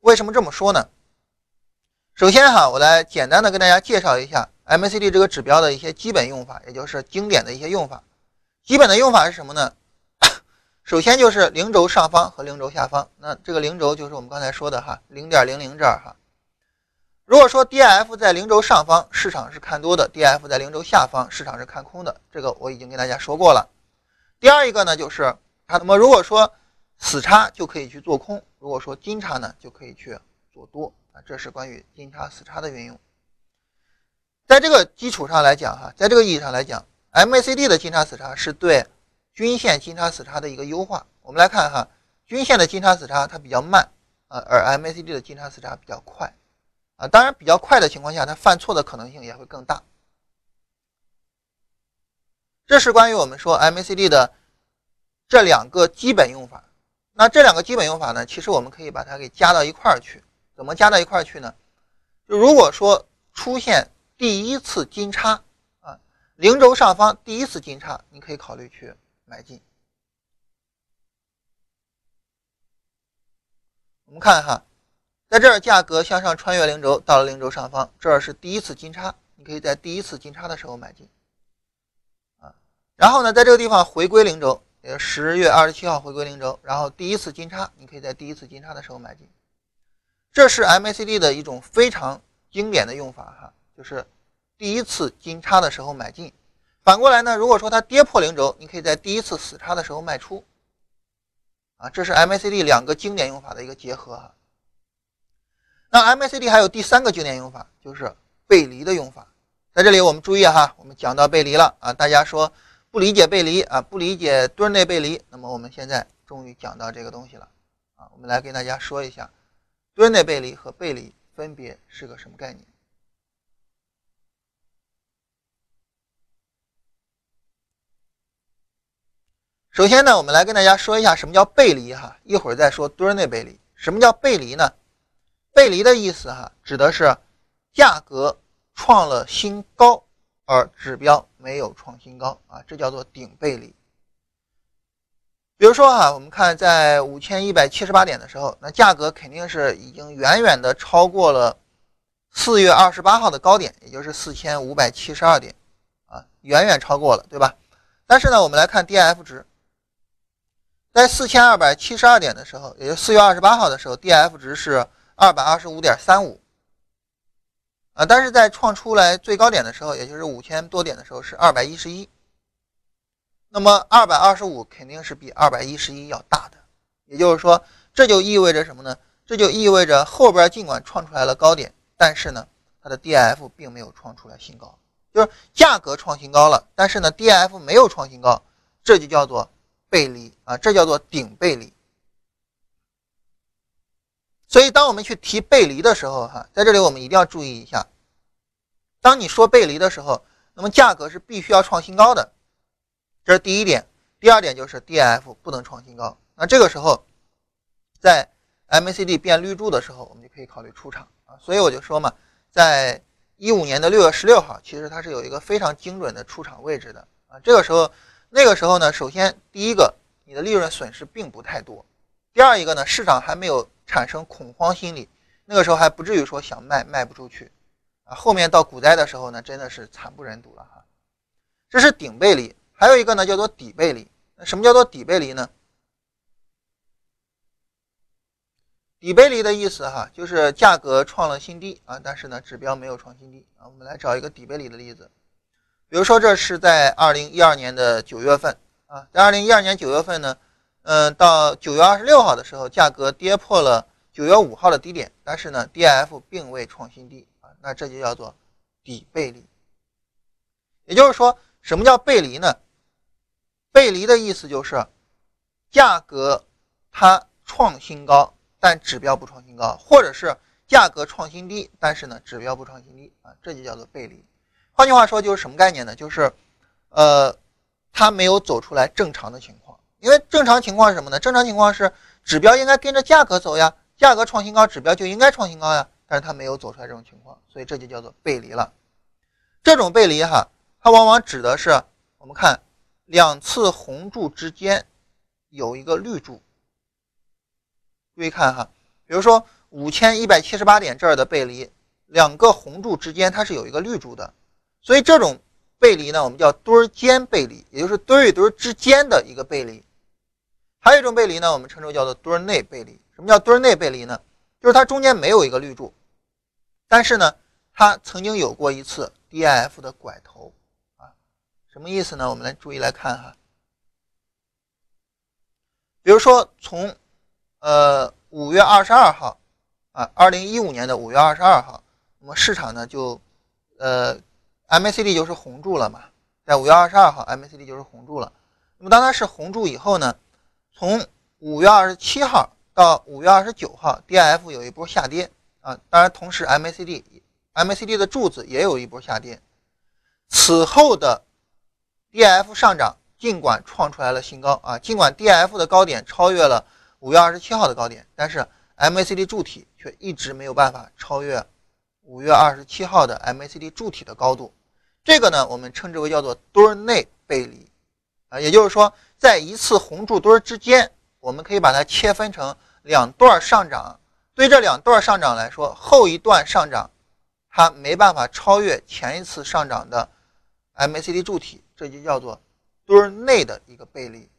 为什么这么说呢？首先哈，我来简单的跟大家介绍一下 MACD 这个指标的一些基本用法，也就是经典的一些用法。基本的用法是什么呢？首先就是零轴上方和零轴下方。那这个零轴就是我们刚才说的哈，零点零零这儿哈。如果说 DF 在零轴上方，市场是看多的；DF 在零轴下方，市场是看空的。这个我已经跟大家说过了。第二一个呢，就是它那么如果说死叉就可以去做空，如果说金叉呢就可以去做多啊。这是关于金叉死叉的运用。在这个基础上来讲哈，在这个意义上来讲，MACD 的金叉死叉是对均线金叉死叉的一个优化。我们来看哈，均线的金叉死叉它比较慢啊，而 MACD 的金叉死叉比较快。啊，当然比较快的情况下，它犯错的可能性也会更大。这是关于我们说 MACD 的这两个基本用法。那这两个基本用法呢，其实我们可以把它给加到一块儿去。怎么加到一块儿去呢？就如果说出现第一次金叉啊，零轴上方第一次金叉，你可以考虑去买进。我们看哈。在这儿，价格向上穿越零轴，到了零轴上方，这儿是第一次金叉，你可以在第一次金叉的时候买进，啊，然后呢，在这个地方回归零轴，也十月二十七号回归零轴，然后第一次金叉，你可以在第一次金叉的时候买进，这是 MACD 的一种非常经典的用法哈，就是第一次金叉的时候买进。反过来呢，如果说它跌破零轴，你可以在第一次死叉的时候卖出，啊，这是 MACD 两个经典用法的一个结合哈。那 MACD 还有第三个经典用法，就是背离的用法。在这里我们注意哈，我们讲到背离了啊，大家说不理解背离啊，不理解墩内背离。那么我们现在终于讲到这个东西了啊，我们来跟大家说一下墩内背离和背离分别是个什么概念。首先呢，我们来跟大家说一下什么叫背离哈，一会儿再说墩内背离。什么叫背离呢？背离的意思哈，指的是价格创了新高，而指标没有创新高啊，这叫做顶背离。比如说哈，我们看在五千一百七十八点的时候，那价格肯定是已经远远的超过了四月二十八号的高点，也就是四千五百七十二点啊，远远超过了，对吧？但是呢，我们来看 DIF 值，在四千二百七十二点的时候，也就四月二十八号的时候，DIF 值是。二百二十五点三五，啊，但是在创出来最高点的时候，也就是五千多点的时候是二百一十一，那么二百二十五肯定是比二百一十一要大的，也就是说，这就意味着什么呢？这就意味着后边尽管创出来了高点，但是呢，它的 DIF 并没有创出来新高，就是价格创新高了，但是呢，DIF 没有创新高，这就叫做背离啊，这叫做顶背离。所以，当我们去提背离的时候，哈，在这里我们一定要注意一下。当你说背离的时候，那么价格是必须要创新高的，这是第一点。第二点就是 DIF 不能创新高。那这个时候，在 MACD 变绿柱的时候，我们就可以考虑出场啊。所以我就说嘛，在一五年的六月十六号，其实它是有一个非常精准的出场位置的啊。这个时候，那个时候呢，首先第一个，你的利润损失并不太多；第二一个呢，市场还没有。产生恐慌心理，那个时候还不至于说想卖卖不出去，啊，后面到股灾的时候呢，真的是惨不忍睹了哈。这是顶背离，还有一个呢叫做底背离。那什么叫做底背离呢？底背离的意思哈，就是价格创了新低啊，但是呢指标没有创新低啊。我们来找一个底背离的例子，比如说这是在二零一二年的九月份啊，在二零一二年九月份呢，嗯，到九月二十六号的时候，价格跌破了九月五号的低点，但是呢，D F 并未创新低啊，那这就叫做底背离。也就是说，什么叫背离呢？背离的意思就是，价格它创新高，但指标不创新高，或者是价格创新低，但是呢，指标不创新低啊，这就叫做背离。换句话说，就是什么概念呢？就是，呃，它没有走出来正常的情况。因为正常情况是什么呢？正常情况是指标应该跟着价格走呀，价格创新高，指标就应该创新高呀。但是它没有走出来这种情况，所以这就叫做背离了。这种背离哈，它往往指的是我们看两次红柱之间有一个绿柱。注意看哈，比如说五千一百七十八点这儿的背离，两个红柱之间它是有一个绿柱的。所以这种背离呢，我们叫墩儿间背离，也就是墩儿与墩儿之间的一个背离。还有一种背离呢，我们称之为叫做墩儿内背离。什么叫墩儿内背离呢？就是它中间没有一个绿柱，但是呢，它曾经有过一次 DIF 的拐头。什么意思呢？我们来注意来看哈。比如说从呃五月二十二号啊，二零一五年的五月二十二号，那么市场呢就呃。MACD 就是红柱了嘛，在五月二十二号，MACD 就是红柱了。那么当它是红柱以后呢，从五月二十七号到五月二十九号，DIF 有一波下跌啊。当然，同时 MACD，MACD 的柱子也有一波下跌。此后的 DIF 上涨，尽管创出来了新高啊，尽管 DIF 的高点超越了五月二十七号的高点，但是 MACD 柱体却一直没有办法超越五月二十七号的 MACD 柱体的高度。这个呢，我们称之为叫做墩内背离，啊，也就是说，在一次红柱墩之间，我们可以把它切分成两段上涨。对这两段上涨来说，后一段上涨它没办法超越前一次上涨的 MACD 柱体，这就叫做墩内的一个背离。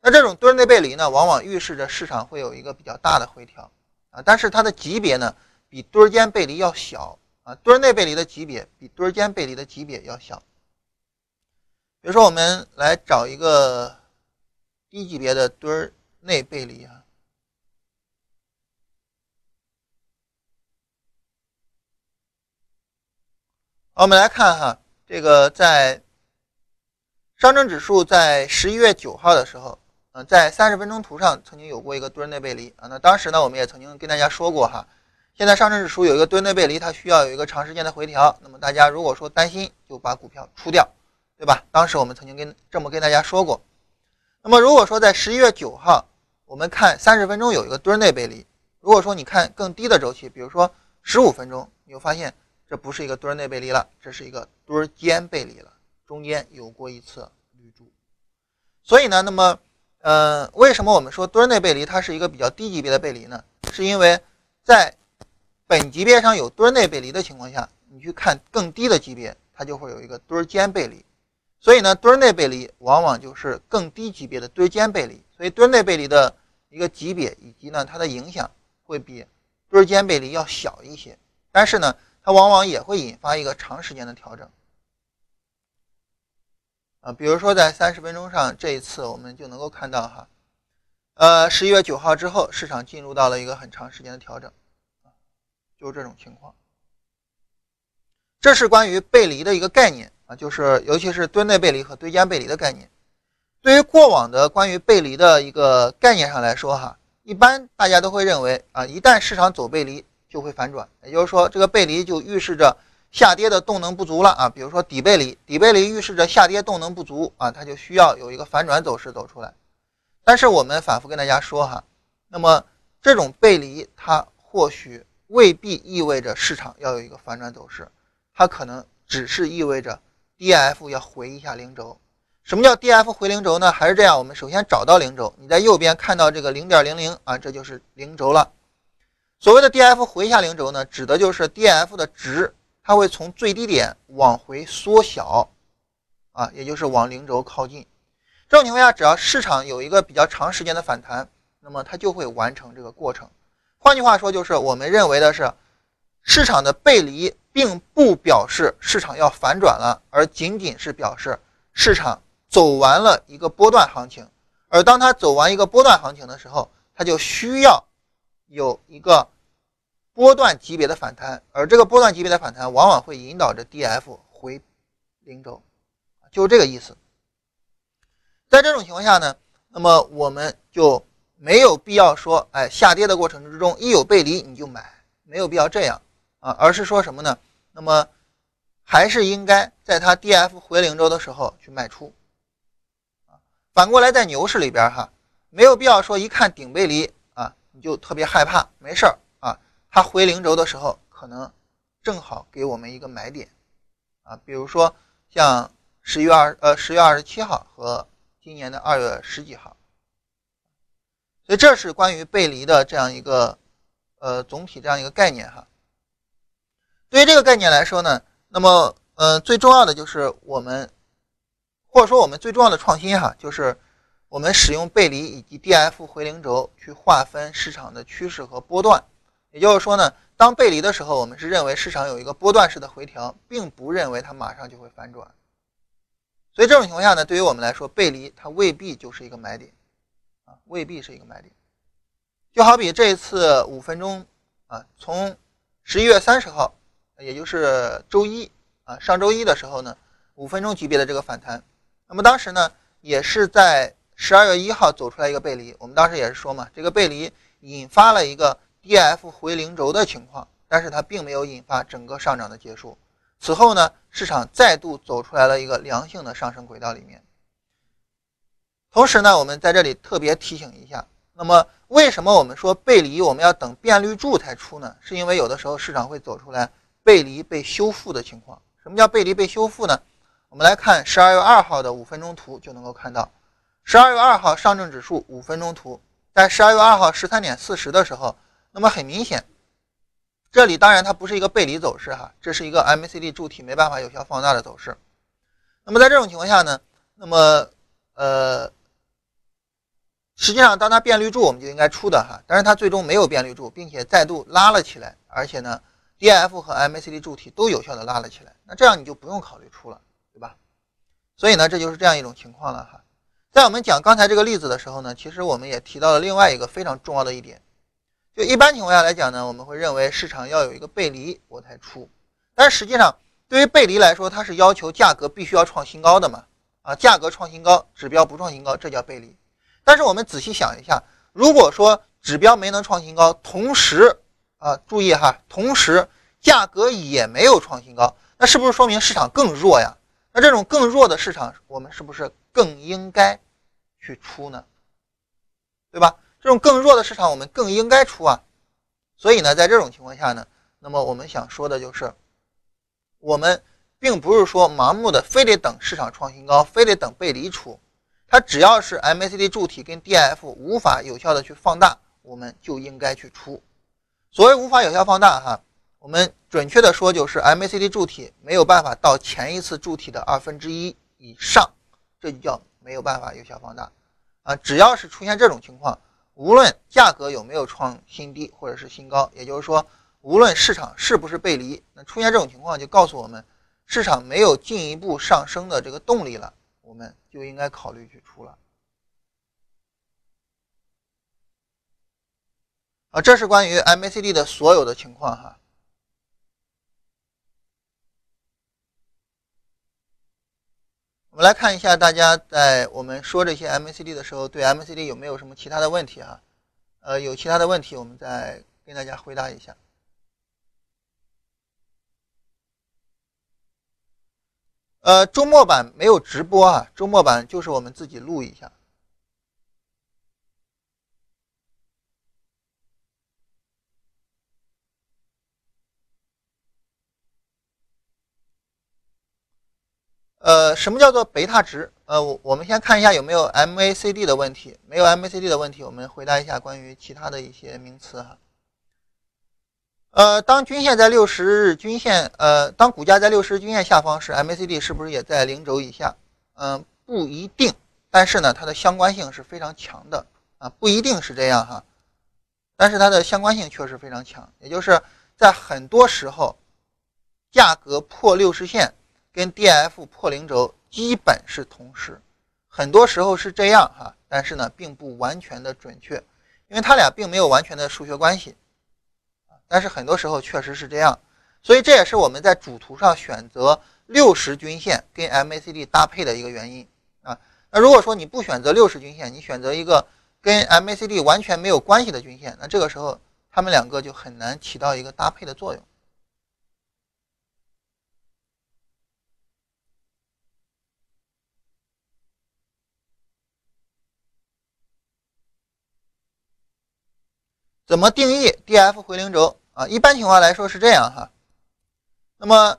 那这种墩内背离呢，往往预示着市场会有一个比较大的回调啊，但是它的级别呢，比墩间背离要小。啊，墩内背离的级别比墩间背离的级别要小。比如说，我们来找一个低级别的墩内背离啊。我们来看哈，这个在上证指数在十一月九号的时候，嗯，在三十分钟图上曾经有过一个墩内背离啊。那当时呢，我们也曾经跟大家说过哈。现在上证指数有一个墩内背离，它需要有一个长时间的回调。那么大家如果说担心，就把股票出掉，对吧？当时我们曾经跟这么跟大家说过。那么如果说在十一月九号，我们看三十分钟有一个墩内背离，如果说你看更低的周期，比如说十五分钟，你会发现这不是一个墩内背离了，这是一个墩间背离了，中间有过一次绿柱。所以呢，那么呃，为什么我们说墩内背离它是一个比较低级别的背离呢？是因为在本级别上有墩内背离的情况下，你去看更低的级别，它就会有一个墩间背离。所以呢，墩内背离往往就是更低级别的墩间背离。所以墩内背离的一个级别以及呢它的影响会比墩间背离要小一些，但是呢，它往往也会引发一个长时间的调整。比如说在三十分钟上，这一次我们就能够看到哈，呃，十一月九号之后，市场进入到了一个很长时间的调整。就是这种情况，这是关于背离的一个概念啊，就是尤其是吨内背离和堆间背离的概念。对于过往的关于背离的一个概念上来说，哈，一般大家都会认为啊，一旦市场走背离就会反转，也就是说这个背离就预示着下跌的动能不足了啊。比如说底背离，底背离预示着下跌动能不足啊，它就需要有一个反转走势走出来。但是我们反复跟大家说哈，那么这种背离它或许。未必意味着市场要有一个反转走势，它可能只是意味着 D F 要回一下零轴。什么叫 D F 回零轴呢？还是这样，我们首先找到零轴，你在右边看到这个零点零零啊，这就是零轴了。所谓的 D F 回一下零轴呢，指的就是 D F 的值，它会从最低点往回缩小，啊，也就是往零轴靠近。这种情况下，只要市场有一个比较长时间的反弹，那么它就会完成这个过程。换句话说，就是我们认为的是，市场的背离并不表示市场要反转了，而仅仅是表示市场走完了一个波段行情。而当它走完一个波段行情的时候，它就需要有一个波段级别的反弹，而这个波段级别的反弹往往会引导着 D F 回零轴，就是这个意思。在这种情况下呢，那么我们就没有必要说，哎，下跌的过程之中一有背离你就买，没有必要这样啊，而是说什么呢？那么还是应该在它 D F 回零轴的时候去卖出。反过来，在牛市里边哈，没有必要说一看顶背离啊，你就特别害怕。没事儿，它回零轴的时候，可能正好给我们一个买点啊。比如说像十月二呃十月二十七号和今年的二月十几号，所以这是关于背离的这样一个呃总体这样一个概念哈。对于这个概念来说呢，那么呃最重要的就是我们。或者说，我们最重要的创新哈，就是我们使用背离以及 D F 回零轴去划分市场的趋势和波段。也就是说呢，当背离的时候，我们是认为市场有一个波段式的回调，并不认为它马上就会反转。所以这种情况下呢，对于我们来说，背离它未必就是一个买点啊，未必是一个买点。就好比这一次五分钟啊，从十一月三十号，也就是周一啊，上周一的时候呢，五分钟级别的这个反弹。那么当时呢，也是在十二月一号走出来一个背离，我们当时也是说嘛，这个背离引发了一个 D F 回零轴的情况，但是它并没有引发整个上涨的结束。此后呢，市场再度走出来了一个良性的上升轨道里面。同时呢，我们在这里特别提醒一下，那么为什么我们说背离我们要等变绿柱才出呢？是因为有的时候市场会走出来背离被修复的情况。什么叫背离被修复呢？我们来看十二月二号的五分钟图，就能够看到，十二月二号上证指数五分钟图，在十二月二号十三点四十的时候，那么很明显，这里当然它不是一个背离走势哈，这是一个 MACD 柱体没办法有效放大的走势。那么在这种情况下呢，那么呃，实际上当它变绿柱，我们就应该出的哈，但是它最终没有变绿柱，并且再度拉了起来，而且呢，DF 和 MACD 柱体都有效的拉了起来，那这样你就不用考虑出了。对吧所以呢，这就是这样一种情况了哈。在我们讲刚才这个例子的时候呢，其实我们也提到了另外一个非常重要的一点，就一般情况下来讲呢，我们会认为市场要有一个背离我才出，但实际上对于背离来说，它是要求价格必须要创新高的嘛？啊，价格创新高，指标不创新高，这叫背离。但是我们仔细想一下，如果说指标没能创新高，同时啊，注意哈，同时价格也没有创新高，那是不是说明市场更弱呀？那这种更弱的市场，我们是不是更应该去出呢？对吧？这种更弱的市场，我们更应该出啊。所以呢，在这种情况下呢，那么我们想说的就是，我们并不是说盲目的非得等市场创新高，非得等背离出，它只要是 MACD 柱体跟 DF 无法有效的去放大，我们就应该去出。所谓无法有效放大，哈。我们准确的说，就是 MACD 柱体没有办法到前一次柱体的二分之一以上，这就叫没有办法有效放大啊！只要是出现这种情况，无论价格有没有创新低或者是新高，也就是说，无论市场是不是背离，那出现这种情况就告诉我们，市场没有进一步上升的这个动力了，我们就应该考虑去出了啊！这是关于 MACD 的所有的情况哈。我们来看一下，大家在我们说这些 MACD 的时候，对 MACD 有没有什么其他的问题啊？呃，有其他的问题，我们再跟大家回答一下。呃，周末版没有直播啊，周末版就是我们自己录一下。呃，什么叫做贝塔值？呃，我我们先看一下有没有 MACD 的问题，没有 MACD 的问题，我们回答一下关于其他的一些名词哈。呃，当均线在六十日均线，呃，当股价在六十日均线下方时，MACD 是不是也在零轴以下？嗯，不一定，但是呢，它的相关性是非常强的啊，不一定是这样哈，但是它的相关性确实非常强，也就是在很多时候，价格破六十线跟 DF 破零轴基本是同时，很多时候是这样哈，但是呢，并不完全的准确，因为它俩并没有完全的数学关系，但是很多时候确实是这样，所以这也是我们在主图上选择六十均线跟 MACD 搭配的一个原因啊。那如果说你不选择六十均线，你选择一个跟 MACD 完全没有关系的均线，那这个时候它们两个就很难起到一个搭配的作用。怎么定义 DF 回零轴啊？一般情况来说是这样哈。那么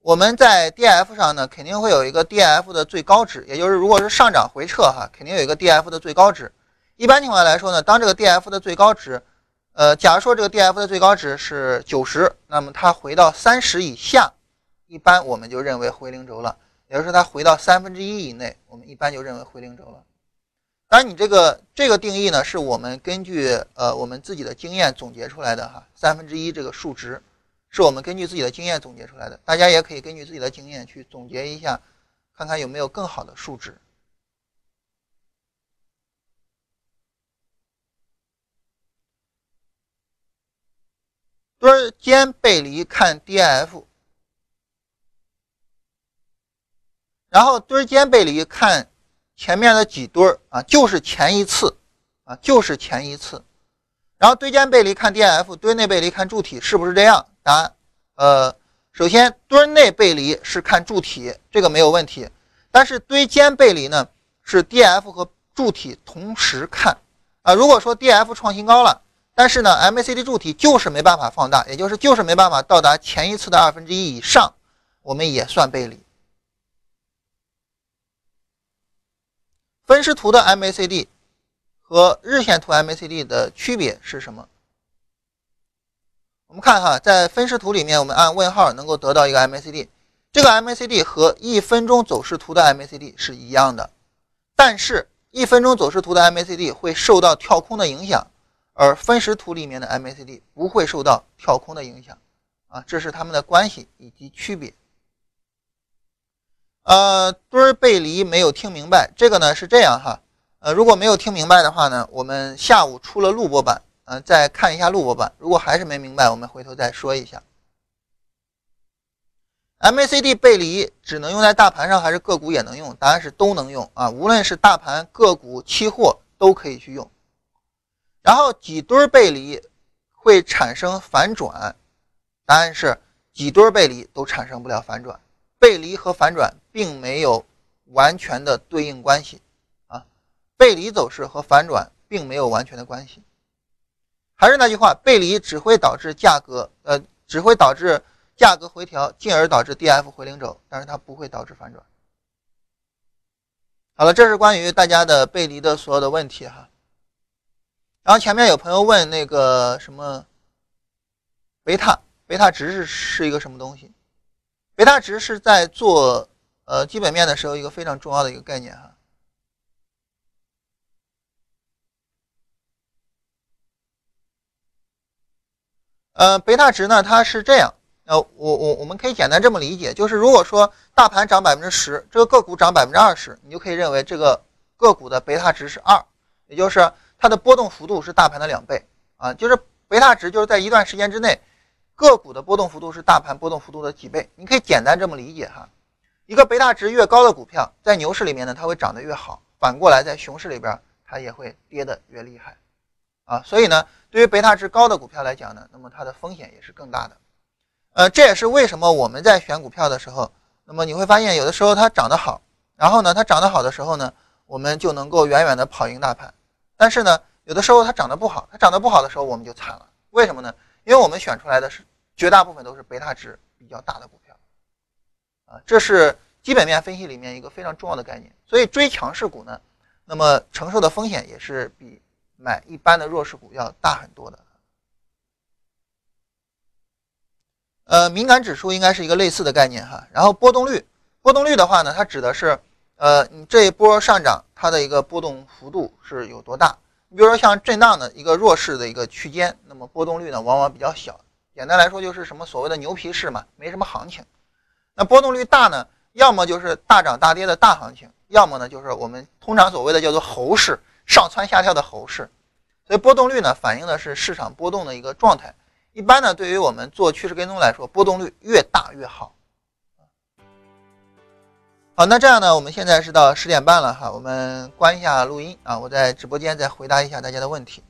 我们在 D F 上呢，肯定会有一个 D F 的最高值，也就是如果是上涨回撤哈，肯定有一个 D F 的最高值。一般情况来说呢，当这个 D F 的最高值，呃，假如说这个 D F 的最高值是九十，那么它回到三十以下，一般我们就认为回零轴了。也就是说，它回到三分之一以内，我们一般就认为回零轴了。当然，你这个这个定义呢，是我们根据呃我们自己的经验总结出来的哈，三分之一这个数值。是我们根据自己的经验总结出来的，大家也可以根据自己的经验去总结一下，看看有没有更好的数值。墩尖背离看 DF，然后墩尖背离看前面的几墩儿啊，就是前一次啊，就是前一次。然后堆间背离看 DF，堆内背离看柱体，是不是这样？答案，呃，首先堆内背离是看柱体，这个没有问题。但是堆间背离呢，是 DF 和柱体同时看啊。如果说 DF 创新高了，但是呢 MACD 柱体就是没办法放大，也就是就是没办法到达前一次的二分之一以上，我们也算背离。分时图的 MACD。和日线图 MACD 的区别是什么？我们看哈，在分时图里面，我们按问号能够得到一个 MACD，这个 MACD 和一分钟走势图的 MACD 是一样的，但是一分钟走势图的 MACD 会受到跳空的影响，而分时图里面的 MACD 不会受到跳空的影响，啊，这是它们的关系以及区别。呃，墩儿背离没有听明白，这个呢是这样哈。呃，如果没有听明白的话呢，我们下午出了录播版，嗯，再看一下录播版。如果还是没明白，我们回头再说一下。MACD 背离只能用在大盘上还是个股也能用？答案是都能用啊，无论是大盘、个股、期货都可以去用。然后几堆背离会产生反转？答案是几堆背离都产生不了反转，背离和反转并没有完全的对应关系啊。背离走势和反转并没有完全的关系，还是那句话，背离只会导致价格，呃，只会导致价格回调，进而导致 DF 回零轴，但是它不会导致反转。好了，这是关于大家的背离的所有的问题哈。然后前面有朋友问那个什么贝塔，贝塔值是是一个什么东西？贝塔值是在做呃基本面的时候一个非常重要的一个概念哈。呃，贝塔值呢，它是这样，呃，我我我们可以简单这么理解，就是如果说大盘涨百分之十，这个个股涨百分之二十，你就可以认为这个个股的贝塔值是二，也就是它的波动幅度是大盘的两倍啊，就是贝塔值就是在一段时间之内，个股的波动幅度是大盘波动幅度的几倍，你可以简单这么理解哈，一个贝塔值越高的股票，在牛市里面呢，它会涨得越好，反过来在熊市里边，它也会跌得越厉害。啊，所以呢，对于贝塔值高的股票来讲呢，那么它的风险也是更大的。呃，这也是为什么我们在选股票的时候，那么你会发现有的时候它涨得好，然后呢，它涨得好的时候呢，我们就能够远远的跑赢大盘。但是呢，有的时候它涨得不好，它涨得不好的时候我们就惨了。为什么呢？因为我们选出来的是绝大部分都是贝塔值比较大的股票。啊，这是基本面分析里面一个非常重要的概念。所以追强势股呢，那么承受的风险也是比。买一般的弱势股要大很多的，呃，敏感指数应该是一个类似的概念哈。然后波动率，波动率的话呢，它指的是，呃，你这一波上涨它的一个波动幅度是有多大？你比如说像震荡的一个弱势的一个区间，那么波动率呢往往比较小，简单来说就是什么所谓的牛皮市嘛，没什么行情。那波动率大呢，要么就是大涨大跌的大行情，要么呢就是我们通常所谓的叫做猴市，上蹿下跳的猴市。所以波动率呢，反映的是市场波动的一个状态。一般呢，对于我们做趋势跟踪来说，波动率越大越好。好，那这样呢，我们现在是到十点半了哈，我们关一下录音啊，我在直播间再回答一下大家的问题。